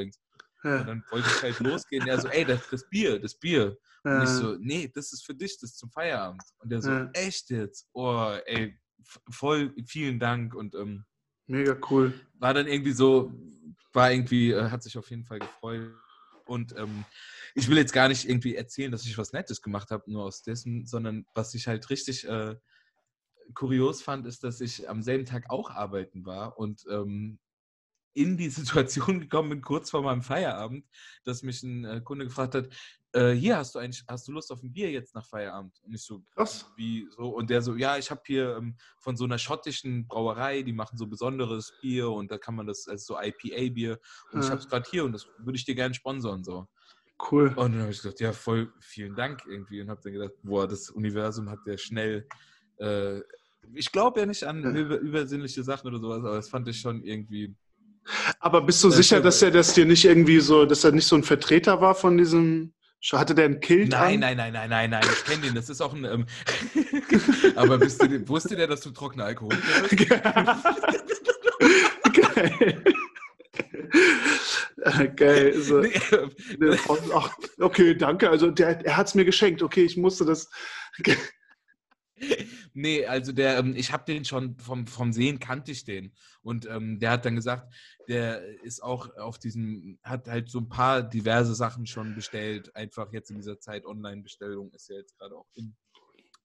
Ja. Und dann wollte ich halt losgehen, er so, ey, das, das Bier, das Bier. Ja. Und ich so, nee, das ist für dich, das ist zum Feierabend. Und der so, ja. echt jetzt? Oh, ey, voll, vielen Dank und ähm, mega cool. War dann irgendwie so, war irgendwie, äh, hat sich auf jeden Fall gefreut. Und ähm, ich will jetzt gar nicht irgendwie erzählen, dass ich was Nettes gemacht habe, nur aus dessen, sondern was ich halt richtig äh, kurios fand, ist, dass ich am selben Tag auch arbeiten war und ähm, in die Situation gekommen bin, kurz vor meinem Feierabend, dass mich ein äh, Kunde gefragt hat, äh, hier hast du eigentlich, hast du Lust auf ein Bier jetzt nach Feierabend? Und ich so, Krass. wie so? Und der so, ja, ich habe hier ähm, von so einer schottischen Brauerei, die machen so besonderes Bier und da kann man das als so IPA-Bier und ja. ich habe es gerade hier und das würde ich dir gerne sponsern so. Cool. Und dann habe ich gesagt, ja, voll vielen Dank irgendwie und habe dann gedacht, boah, das Universum hat ja schnell. Äh, ich glaube ja nicht an über, übersinnliche Sachen oder sowas, aber das fand ich schon irgendwie. Aber bist du äh, sicher, dass er das dir nicht irgendwie so, dass er nicht so ein Vertreter war von diesem hatte der ein Kilt nein, an? Nein, nein, nein, nein, nein, ich kenne den. Das ist auch ein. Ähm aber du, wusste der, dass du trockener Alkohol bist? Geil. Geil. So. Nee. Ach, okay, danke. Also der, er hat es mir geschenkt. Okay, ich musste das. Nee, also der, ähm, ich habe den schon vom, vom Sehen kannte ich den. Und ähm, der hat dann gesagt, der ist auch auf diesem, hat halt so ein paar diverse Sachen schon bestellt. Einfach jetzt in dieser Zeit Online-Bestellung ist ja jetzt gerade auch in.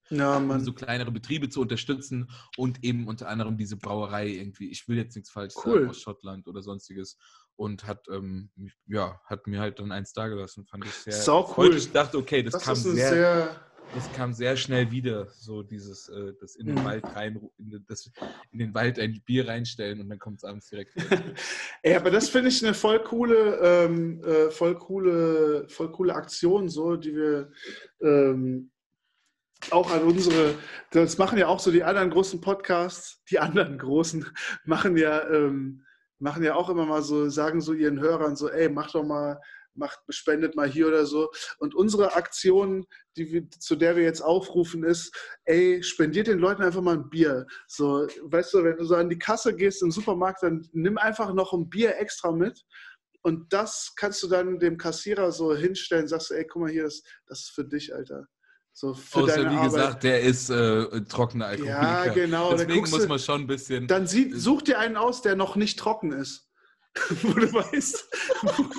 Ja, um so kleinere Betriebe zu unterstützen und eben unter anderem diese Brauerei irgendwie, ich will jetzt nichts falsch cool. sagen, aus Schottland oder sonstiges und hat, ähm, ja, hat mir halt dann eins da gelassen. Fand ich sehr. Sau cool. Ich dachte, okay, das, das kam sehr, sehr, das kam sehr schnell wieder, so dieses, äh, das in den mhm. Wald rein, in, das, in den Wald ein Bier reinstellen und dann kommt es abends direkt. Ey, aber das finde ich eine voll coole, ähm, äh, voll coole, voll coole Aktion, so, die wir ähm, auch an unsere, das machen ja auch so die anderen großen Podcasts, die anderen großen machen ja ähm, machen ja auch immer mal so, sagen so ihren Hörern so, ey, mach doch mal, macht, spendet mal hier oder so. Und unsere Aktion, die wir, zu der wir jetzt aufrufen, ist, ey, spendiert den Leuten einfach mal ein Bier. So, weißt du, wenn du so an die Kasse gehst im Supermarkt, dann nimm einfach noch ein Bier extra mit. Und das kannst du dann dem Kassierer so hinstellen, sagst du, ey, guck mal hier, das, das ist für dich, Alter. So für Außer, deine wie Arbeit. gesagt, der ist äh, trockener Alkoholiker. Ja, genau. Deswegen muss man schon ein bisschen... Dann sieht, such dir einen aus, der noch nicht trocken ist. Wo du weißt,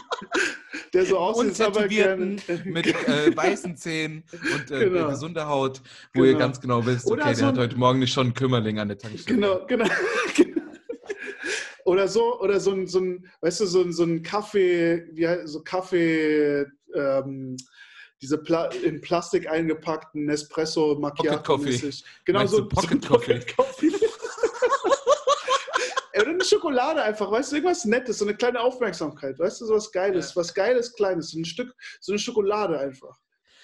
der so aussieht, aber gerne... mit äh, weißen Zähnen und äh, genau. gesunder Haut, wo genau. ihr ganz genau wisst, okay, so der hat heute Morgen nicht schon einen Kümmerling an der Tankstelle. Genau, genau. oder so, oder so ein, so ein, weißt du, so ein, so ein Kaffee, wie so Kaffee, ähm, diese Pla in Plastik eingepackten Nespresso Macchiato. Pocket Coffee. Genau Meinst so, Pocket so Coffee. Pocket Coffee. Oder eine Schokolade einfach, weißt du, irgendwas Nettes, so eine kleine Aufmerksamkeit, weißt du, so was Geiles, ja. was Geiles, Kleines, so ein Stück, so eine Schokolade einfach.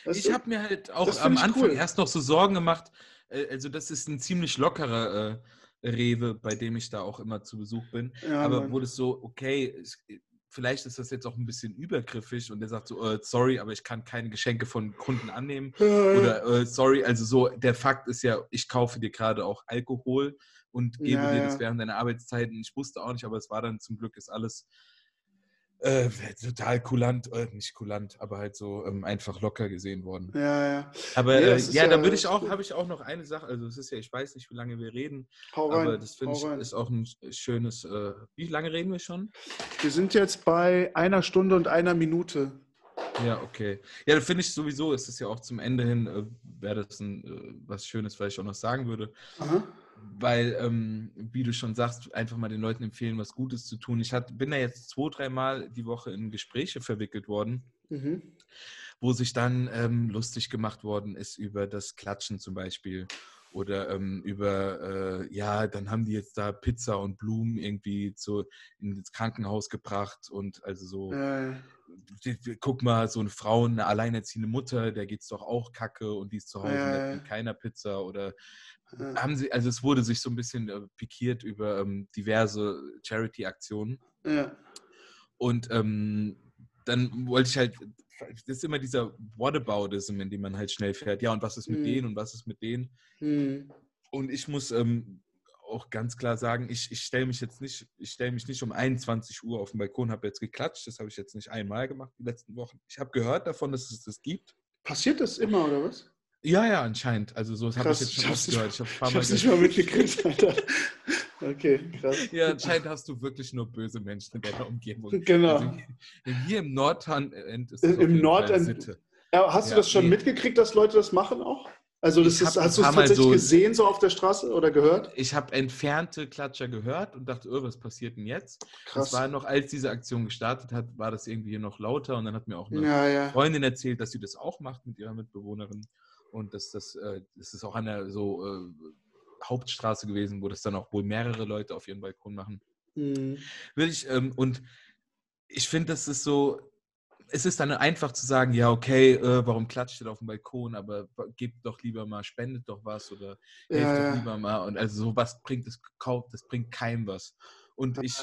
Weißt ich habe mir halt auch am Anfang cool. erst noch so Sorgen gemacht, äh, also das ist ein ziemlich lockerer, Rewe, bei dem ich da auch immer zu Besuch bin. Ja, aber Mann. wo das so, okay, es- vielleicht ist das jetzt auch ein bisschen übergriffig und der sagt so, äh, sorry, aber ich kann keine Geschenke von Kunden annehmen. Oder äh, sorry, also so, der Fakt ist ja, ich kaufe dir gerade auch Alkohol und gebe Ja, dir ja. das während deiner Arbeitszeiten. Ich wusste auch nicht, aber es war dann zum Glück ist alles äh, total kulant, äh, nicht kulant, aber halt so ähm, einfach locker gesehen worden. ja, ja. Aber Nee, äh, ja, ja- da würde ich auch, habe ich auch noch eine Sache. Also es ist ja, ich weiß nicht, wie lange wir reden, Hau rein. aber das finde ich rein. ist auch ein schönes. Äh, wie lange reden wir schon? Wir sind jetzt bei einer Stunde und einer Minute. Ja, okay. Ja, da finde ich sowieso, ist es ja auch zum Ende hin, äh, wäre das ein, äh, was Schönes, was ich auch noch sagen würde. Aha. Weil, ähm, wie du schon sagst, einfach mal den Leuten empfehlen, was Gutes zu tun. Ich hat, bin da jetzt zwei, dreimal die Woche in Gespräche verwickelt worden, Mhm. wo sich dann ähm, lustig gemacht worden ist über das Klatschen zum Beispiel. Oder ähm, über, äh, ja, dann haben die jetzt da Pizza und Blumen irgendwie zu, ins Krankenhaus gebracht und also so, die- guck mal, so eine Frau, eine alleinerziehende Mutter, der geht's doch auch kacke und die ist zu Hause hat mit keiner Pizza oder haben sie, also es wurde sich so ein bisschen äh, pikiert über ähm, diverse Charity-Aktionen. Ja. und ähm, dann wollte ich halt, das ist immer dieser Whataboutism, in dem man halt schnell fährt. Ja, und was ist mit Mhm. denen und was ist mit denen? Mhm. Und ich muss ähm, auch ganz klar sagen, ich, ich stelle mich jetzt nicht, ich stelle mich nicht um 21 Uhr auf den Balkon, habe jetzt geklatscht. Das habe ich jetzt nicht einmal gemacht die letzten Wochen. Ich habe gehört davon, dass es das gibt. Passiert das immer, oder was? Ja, ja, anscheinend. Also so habe ich jetzt schon oft gehört. Ich habe hab's nicht mal mitgekriegt, Alter. Okay, krass. Ja, anscheinend hast du wirklich nur böse Menschen in deiner Umgebung. Genau. Also hier, im Nordend ist Im auf jeden Fall Nordend- Sitte. Ja, hast du Ja, das schon nee. mitgekriegt, dass Leute das machen auch? Also das ist, hast du es tatsächlich so- gesehen, so auf der Straße oder gehört? Ich habe entfernte Klatscher gehört und dachte, oh, was passiert denn jetzt? Krass. Das war noch, als diese Aktion gestartet hat, war das irgendwie hier noch lauter und dann hat mir auch eine ja, ja. Freundin erzählt, dass sie das auch macht mit ihrer Mitbewohnerin und dass das, äh, das ist auch an der so äh, Hauptstraße gewesen, wo das dann auch wohl mehrere Leute auf ihren Balkon machen. Mhm. Will ich, ähm, und ich finde, das ist so, es ist dann einfach zu sagen, ja, okay, äh, warum klatscht ihr auf dem Balkon, aber gebt doch lieber mal, spendet doch was oder Ja, doch ja. lieber mal. Und also so was bringt es, kauft, das bringt keinem was. Und ich,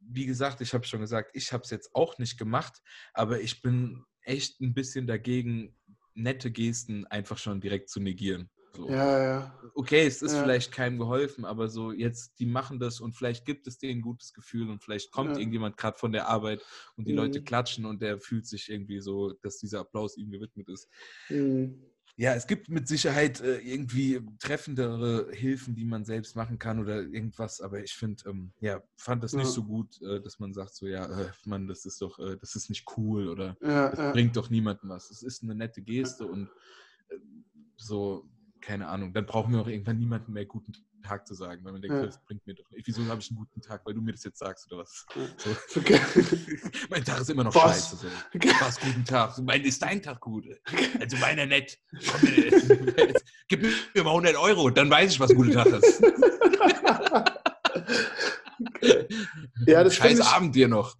wie gesagt, ich habe schon gesagt, ich habe es jetzt auch nicht gemacht, aber ich bin echt ein bisschen dagegen, nette Gesten einfach schon direkt zu negieren. So Ja, ja. okay, es ist Ja. vielleicht keinem geholfen, aber so jetzt, die machen das und vielleicht gibt es denen ein gutes Gefühl und vielleicht kommt Ja. irgendjemand gerade von der Arbeit und die Leute Mhm. klatschen und der fühlt sich irgendwie so, dass dieser Applaus ihm gewidmet ist. Mhm. Ja, es gibt mit Sicherheit äh, irgendwie treffendere Hilfen, die man selbst machen kann oder irgendwas, aber ich finde, ähm, ja, fand das nicht Ja. so gut, äh, dass man sagt so, ja, äh, Mann, das ist doch, äh, das ist nicht cool oder das bringt doch niemandem was. Es ist eine nette Geste und äh, so, keine Ahnung, dann brauchen wir auch irgendwann niemandem mehr guten Tag zu sagen, weil man denkt, Ja. das bringt mir doch nicht. Wieso habe ich einen guten Tag, weil du mir das jetzt sagst oder was? So. Okay. mein Tag ist immer noch Was? scheiße. So. Was, guten Tag? Mein, ist dein Tag gut? Also meiner nett. Äh, Gib mir mal 100 Euro, dann weiß ich, was guter Tag ist. Ja, das Scheiß ich- Abend dir noch.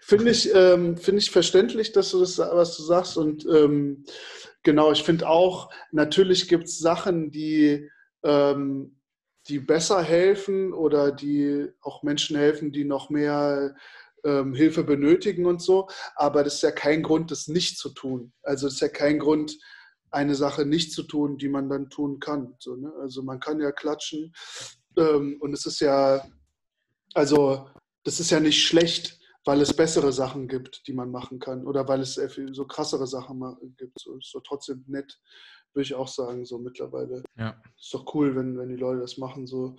Finde ich, ähm, finde ich verständlich, dass du das, was du sagst. Und ähm, genau, ich finde auch, natürlich gibt es Sachen, die, ähm, die besser helfen oder die auch Menschen helfen, die noch mehr ähm, Hilfe benötigen und so. Aber das ist ja kein Grund, das nicht zu tun. Also das ist ja kein Grund, eine Sache nicht zu tun, die man dann tun kann. So, ne? Also man kann ja klatschen. Ähm, und es ist ja, also das ist ja nicht schlecht, weil es bessere Sachen gibt, die man machen kann. Oder weil es sehr viel so krassere Sachen gibt. So ist doch trotzdem nett, würde ich auch sagen, so mittlerweile. Ja. Ist doch cool, wenn, wenn die Leute das machen. So.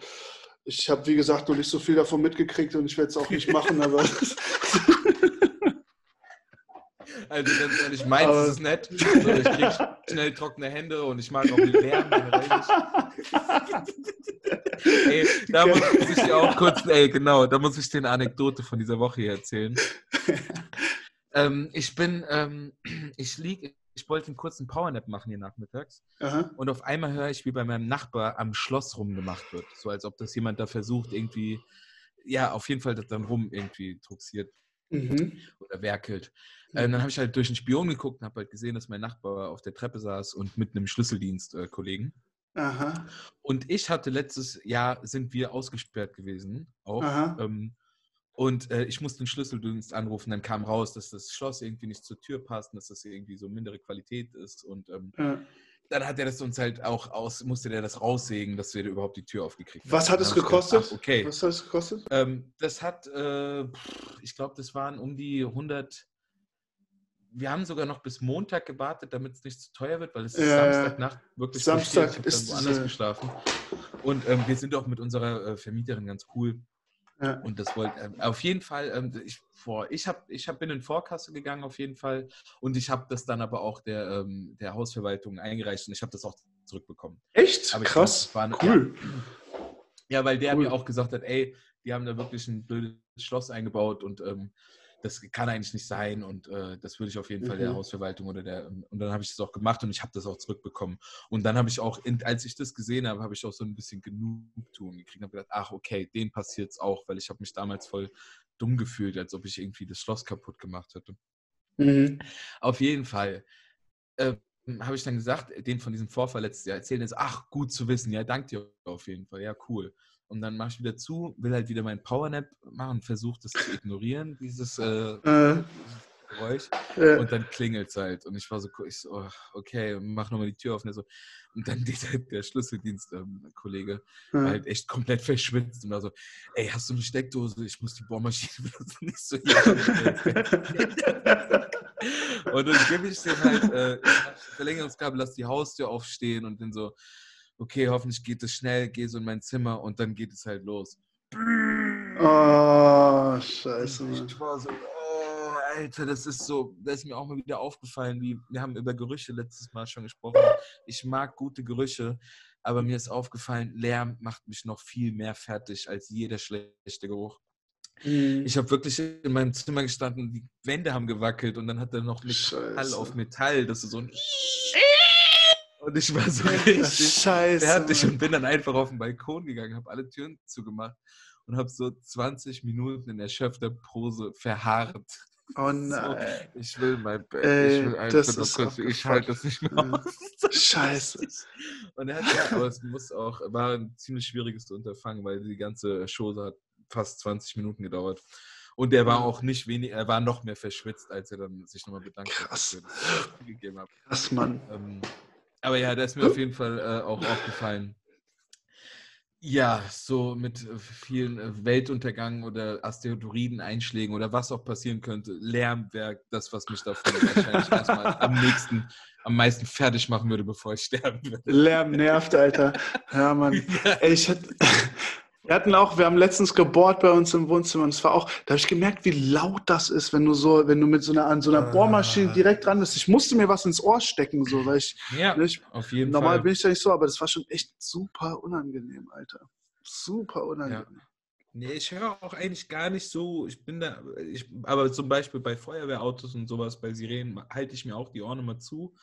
Ich habe, wie gesagt, noch nicht so viel davon mitgekriegt und ich werde es auch nicht machen, aber Also ganz ehrlich, meins Aber- ist es nett. So, ich krieg schnell trockene Hände und ich mag auch Lärm generell nicht. Ey, da muss ich dir auch kurz, ey, genau, da muss ich dir eine Anekdote von dieser Woche hier erzählen. ähm, ich bin, ähm, ich liege, ich wollte einen kurzen Powernap machen hier nachmittags Aha. und auf einmal höre ich, wie bei meinem Nachbar am Schloss rumgemacht wird. So als ob das jemand da versucht, irgendwie, ja, auf jeden Fall das dann rum irgendwie druxiert Mhm. oder werkelt. Ähm, dann habe ich halt durch den Spion geguckt und habe halt gesehen, dass mein Nachbar auf der Treppe saß und mit einem Schlüsseldienst-Kollegen. Aha. Und ich hatte letztes Jahr, sind wir ausgesperrt gewesen, auch. Ähm, und äh, ich musste den Schlüsseldienst anrufen, dann kam raus, dass das Schloss irgendwie nicht zur Tür passt und dass das irgendwie so mindere Qualität ist. Und ähm, ja. Dann hat er das uns halt auch aus, musste der das raussägen, dass wir überhaupt die Tür aufgekriegt haben. Was hat es gekostet? Gedacht, ach, okay. Was hat es gekostet? Ähm, das hat, äh, ich glaube, das waren um die 100 wir haben sogar noch bis Montag gewartet, damit es nicht zu teuer wird, weil es ist ja, Samstagnacht wirklich Samstag ich ist dann woanders geschlafen. Und ähm, wir sind auch mit unserer äh, Vermieterin ganz cool. Ja. Und das wollte äh, auf jeden Fall, ähm, ich, vor, ich, hab, ich hab, bin in Vorkasse gegangen auf jeden Fall und ich habe das dann aber auch der, ähm, der Hausverwaltung eingereicht und ich habe das auch zurückbekommen. Echt? Krass. Glaub, cool. Ja, ja weil der cool. mir auch gesagt hat, ey, die haben da wirklich ein blödes Schloss eingebaut und ähm, das kann eigentlich nicht sein und äh, das würde ich auf jeden mhm. Fall der mhm. Hausverwaltung oder der und dann habe ich das auch gemacht und ich habe das auch zurückbekommen und dann habe ich auch, als ich das gesehen habe, habe ich auch so ein bisschen Genugtuung gekriegt, habe gedacht, ach okay, denen passiert es auch, weil ich habe mich damals voll dumm gefühlt, als ob ich irgendwie das Schloss kaputt gemacht hätte. Mhm. Auf jeden Fall. Äh, habe ich dann gesagt, den von diesem Vorfall letztes Jahr erzählen ist, ach, gut zu wissen, ja, danke dir auf jeden Fall, ja, cool. Und dann mache ich wieder zu, will halt wieder meinen Powernap machen, versuche das zu ignorieren, dieses äh, äh. Geräusch. Äh. Und dann klingelt es halt. Und ich war so, ich so okay, mach nochmal die Tür auf. Und, so. und dann der, der Schlüsseldienst-Kollege ähm, äh. halt echt komplett verschwitzt und war so, ey, hast du eine Steckdose? Ich muss die Bohrmaschine benutzen. Nicht so, und dann gebe ich dem halt äh, Verlängerungskabel, lass die Haustür aufstehen und dann so, okay, hoffentlich geht es schnell, gehe so in mein Zimmer und dann geht es halt los. Oh, scheiße. Ich war so, oh, Alter, das ist so, da ist mir auch mal wieder aufgefallen, wie wir haben über Gerüche letztes Mal schon gesprochen. Ich mag gute Gerüche, aber mir ist aufgefallen, Lärm macht mich noch viel mehr fertig als jeder schlechte Geruch. Mhm. Ich habe wirklich in meinem Zimmer gestanden, die Wände haben gewackelt und dann hat er noch Metall Scheiße. auf Metall, das ist so ein und ich war so richtig Scheiße, fertig und bin dann einfach auf den Balkon gegangen, habe alle Türen zugemacht und habe so 20 Minuten in erschöpfter Pose verharrt. Oh nein. So, ich will mein Bett. Ey, ich will einfach nur kurz. Ich halte das nicht mehr aus. Scheiße. Und er hat ja, aber es muss auch, war ein ziemlich schwieriges Unterfangen, weil die ganze Show hat fast 20 Minuten gedauert. Und er war auch nicht wenig, er war noch mehr verschwitzt, als er dann sich nochmal bedankt Krass. hat, gegeben hat. Krass, Mann. Ähm, aber ja, da ist mir auf jeden Fall äh, auch aufgefallen. Ja, so mit äh, vielen äh, Weltuntergang oder Asteroiden-Einschlägen oder was auch passieren könnte. Lärm wäre das, was mich davon wahrscheinlich erstmal am nächsten, am meisten fertig machen würde, bevor ich sterben würde. Lärm nervt, Alter. Ja, Mann. Ja. Ey, ich hätte. Wir hatten auch, wir haben letztens gebohrt bei uns im Wohnzimmer und es war auch, da habe ich gemerkt, wie laut das ist, wenn du so, wenn du mit so einer, an so einer Bohrmaschine direkt dran bist. Ich musste mir was ins Ohr stecken, so, weil ich, ja, nicht, auf jeden normal Fall. bin ich ja nicht so, aber das war schon echt super unangenehm, Alter. Super unangenehm. Ja. Nee, ich höre auch eigentlich gar nicht so, ich bin da, ich, aber zum Beispiel bei Feuerwehrautos und sowas, bei Sirenen, halte ich mir auch die Ohren immer zu.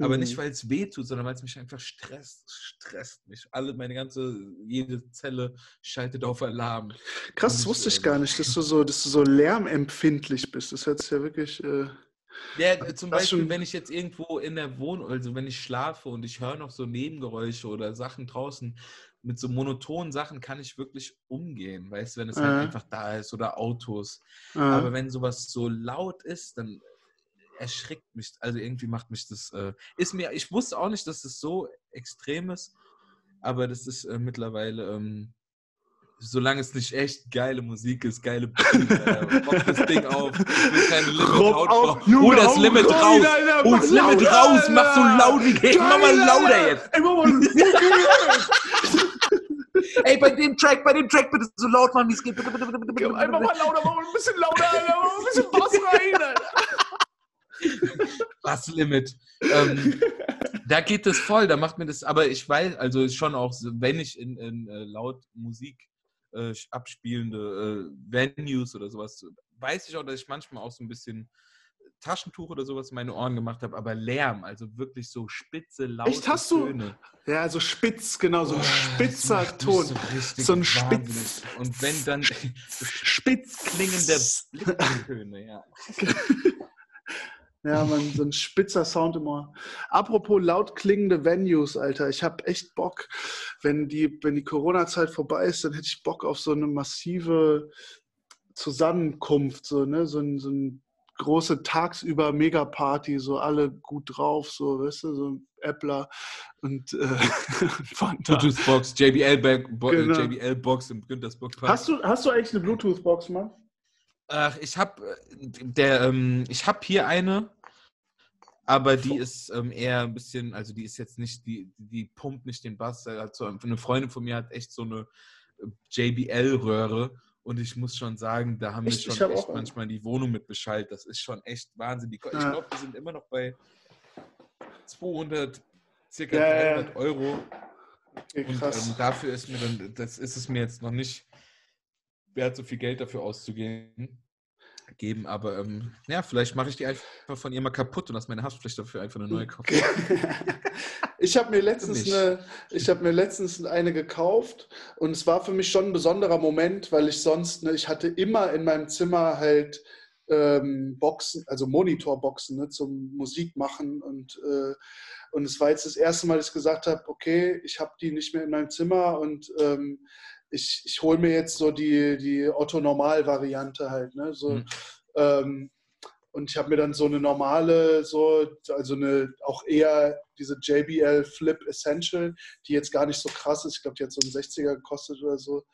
Aber mhm. nicht, weil es weh tut, sondern weil es mich einfach stresst. Stresst mich. Alle, meine ganze, jede Zelle schaltet auf Alarm. Krass, das wusste ich gar nicht, dass du so, dass du so lärmempfindlich bist. Das hört sich ja wirklich. Äh, ja, zum Beispiel, schon... wenn ich jetzt irgendwo in der Wohnung, also wenn ich schlafe und ich höre noch so Nebengeräusche oder Sachen draußen, mit so monotonen Sachen kann ich wirklich umgehen, weißt du, wenn es äh. halt einfach da ist oder Autos. Äh. Aber wenn sowas so laut ist, dann erschrickt mich, also irgendwie macht mich das, äh, ist mir, ich wusste auch nicht, dass das so extrem ist, aber das ist äh, mittlerweile, ähm, solange es nicht echt geile Musik ist, geile Beat, äh, das Ding auf, keine Limit auf, Hol das Limit raus, hol das Limit raus, mach so laut wie geht, mach mal lauter jetzt. Ey, mach mal, Ey, bei dem Track, bei dem Track bitte so laut machen, wie es geht. Bitte, bitte, bitte, bitte, bitte. Einfach mal lauter, mach mal ein bisschen lauter, ein bisschen Bass rein, Alter. Basslimit. Ähm, da geht es voll, da macht mir das, aber ich weiß, also schon auch, wenn ich in, in uh, laut Musik äh, abspielende äh, Venues oder sowas, weiß ich auch, dass ich manchmal auch so ein bisschen Taschentuch oder sowas in meine Ohren gemacht habe, aber Lärm, also wirklich so spitze, laute Echt, hast du? Töne. Ja, so spitz, genau, so ein oh, spitzer Ton. So, so, ein spitz. Und wenn dann spitz klingende Blitztöne, ja. Ja, man, so ein spitzer Sound immer. Apropos laut klingende Venues, Alter. Ich habe echt Bock, wenn die, wenn die Corona-Zeit vorbei ist, dann hätte ich Bock auf so eine massive Zusammenkunft, so, ne? so, ein, so ein große tagsüber Megaparty, so alle gut drauf, so, weißt du, so Appler und äh, Bluetooth-Box, JBL-Box genau. JBL im Güntersburg. Hast du, hast du eigentlich eine Bluetooth-Box, Mann? Ach, ich habe der, ähm, ich habe hier eine, aber die ist ähm, eher ein bisschen, also die ist jetzt nicht, die, die pumpt nicht den Bass. Also eine Freundin von mir hat echt so eine äh, JBL-Röhre und ich muss schon sagen, da haben wir schon echt manchmal die Wohnung mit beschallt. Das ist schon echt Wahnsinn. Ich ja. glaube, wir sind immer noch bei 200, circa ja, 300 Euro. Okay, und ähm, dafür ist mir dann, das ist es mir jetzt noch nicht wert, so viel Geld dafür auszugeben geben, aber ähm, ja, vielleicht mache ich die einfach von ihr mal kaputt und lasse meine Haftpflicht dafür einfach eine neue kaufen. ich habe mir letztens eine, ich habe mir letztens eine gekauft und es war für mich schon ein besonderer Moment, weil ich sonst, ne, ich hatte immer in meinem Zimmer halt ähm, Boxen, also Monitorboxen ne, zum Musik machen und äh, und es war jetzt das erste Mal, dass ich gesagt habe, okay, ich habe die nicht mehr in meinem Zimmer und ähm, ich, ich hole mir jetzt so die, die Otto-Normal-Variante halt. Ne? So, mhm. ähm, und ich habe mir dann so eine normale, so, also eine auch eher diese JBL Flip Essential, die jetzt gar nicht so krass ist. Ich glaube, die hat so einen 60er gekostet oder so.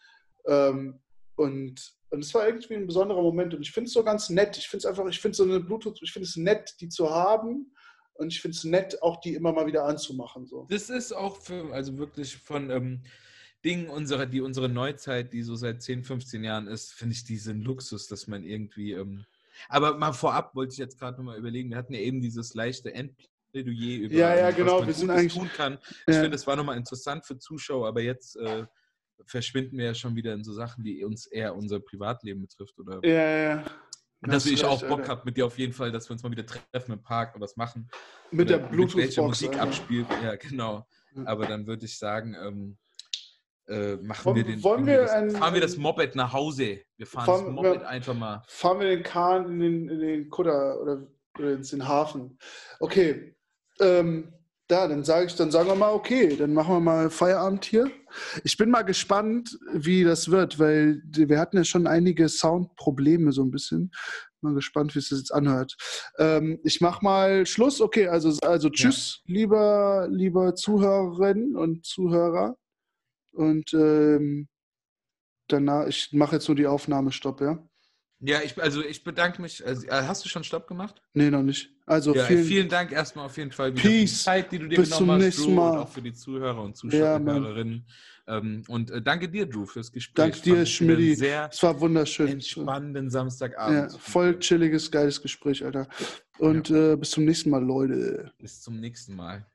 Ähm, und, und es war irgendwie ein besonderer Moment. Und ich finde es so ganz nett. Ich finde es einfach, ich finde so eine Bluetooth, ich finde es nett, die zu haben. Und ich finde es nett, auch die immer mal wieder anzumachen. So. Das ist auch für, also wirklich von, ähm, Dingen unserer, die unsere Neuzeit, die so seit 10, 15 Jahren ist, finde ich diesen Luxus, dass man irgendwie. Ähm aber mal vorab wollte ich jetzt gerade nochmal überlegen, wir hatten ja eben dieses leichte Endplädoyer über ja, ja, genau, was man wir sind eigentlich, tun kann. Ich ja. finde, das war nochmal interessant für Zuschauer, aber jetzt äh, verschwinden wir ja schon wieder in so Sachen, die uns eher unser Privatleben betrifft. Oder ja, ja, ja. Dass ich auch Bock habe mit dir auf jeden Fall, dass wir uns mal wieder treffen im Park und was machen. Mit der Bluetooth-Box. Musik Alter. abspielt, ja, genau. Aber dann würde ich sagen, ähm, äh, machen wollen, wir den. Wollen wir das, ein, fahren wir das Moped nach Hause. Wir fahren, fahren das Moped wir, einfach mal. Fahren wir den Kahn in den, in den Kutter oder, oder in den Hafen. Okay. Ähm, da, dann sage ich, dann sagen wir mal, okay, dann machen wir mal Feierabend hier. Ich bin mal gespannt, wie das wird, weil wir hatten ja schon einige Soundprobleme so ein bisschen. Mal gespannt, wie es sich jetzt anhört. Ähm, ich mache mal Schluss. Okay, also, also tschüss, ja. lieber, lieber Zuhörerinnen und Zuhörer. Und ähm, danach, ich mache jetzt nur die Aufnahme Stopp, ja? Ja, ich, also ich bedanke mich. Also, äh, hast du schon Stopp gemacht? Nee, noch nicht. Also ja, vielen, vielen, Dank erstmal auf jeden Fall für die Zeit, die du dir Bis genommen hast, Drew, Mal. und auch für die Zuhörer und Zuschauerinnen. Ja, ähm, und äh, danke dir, Drew, fürs Gespräch. Danke dir, Schmidti. Es war wunderschön. Entspannenden Samstagabend. Ja, voll chilliges, geiles Gespräch, Alter. Und äh, bis zum nächsten Mal, Leute. Bis zum nächsten Mal.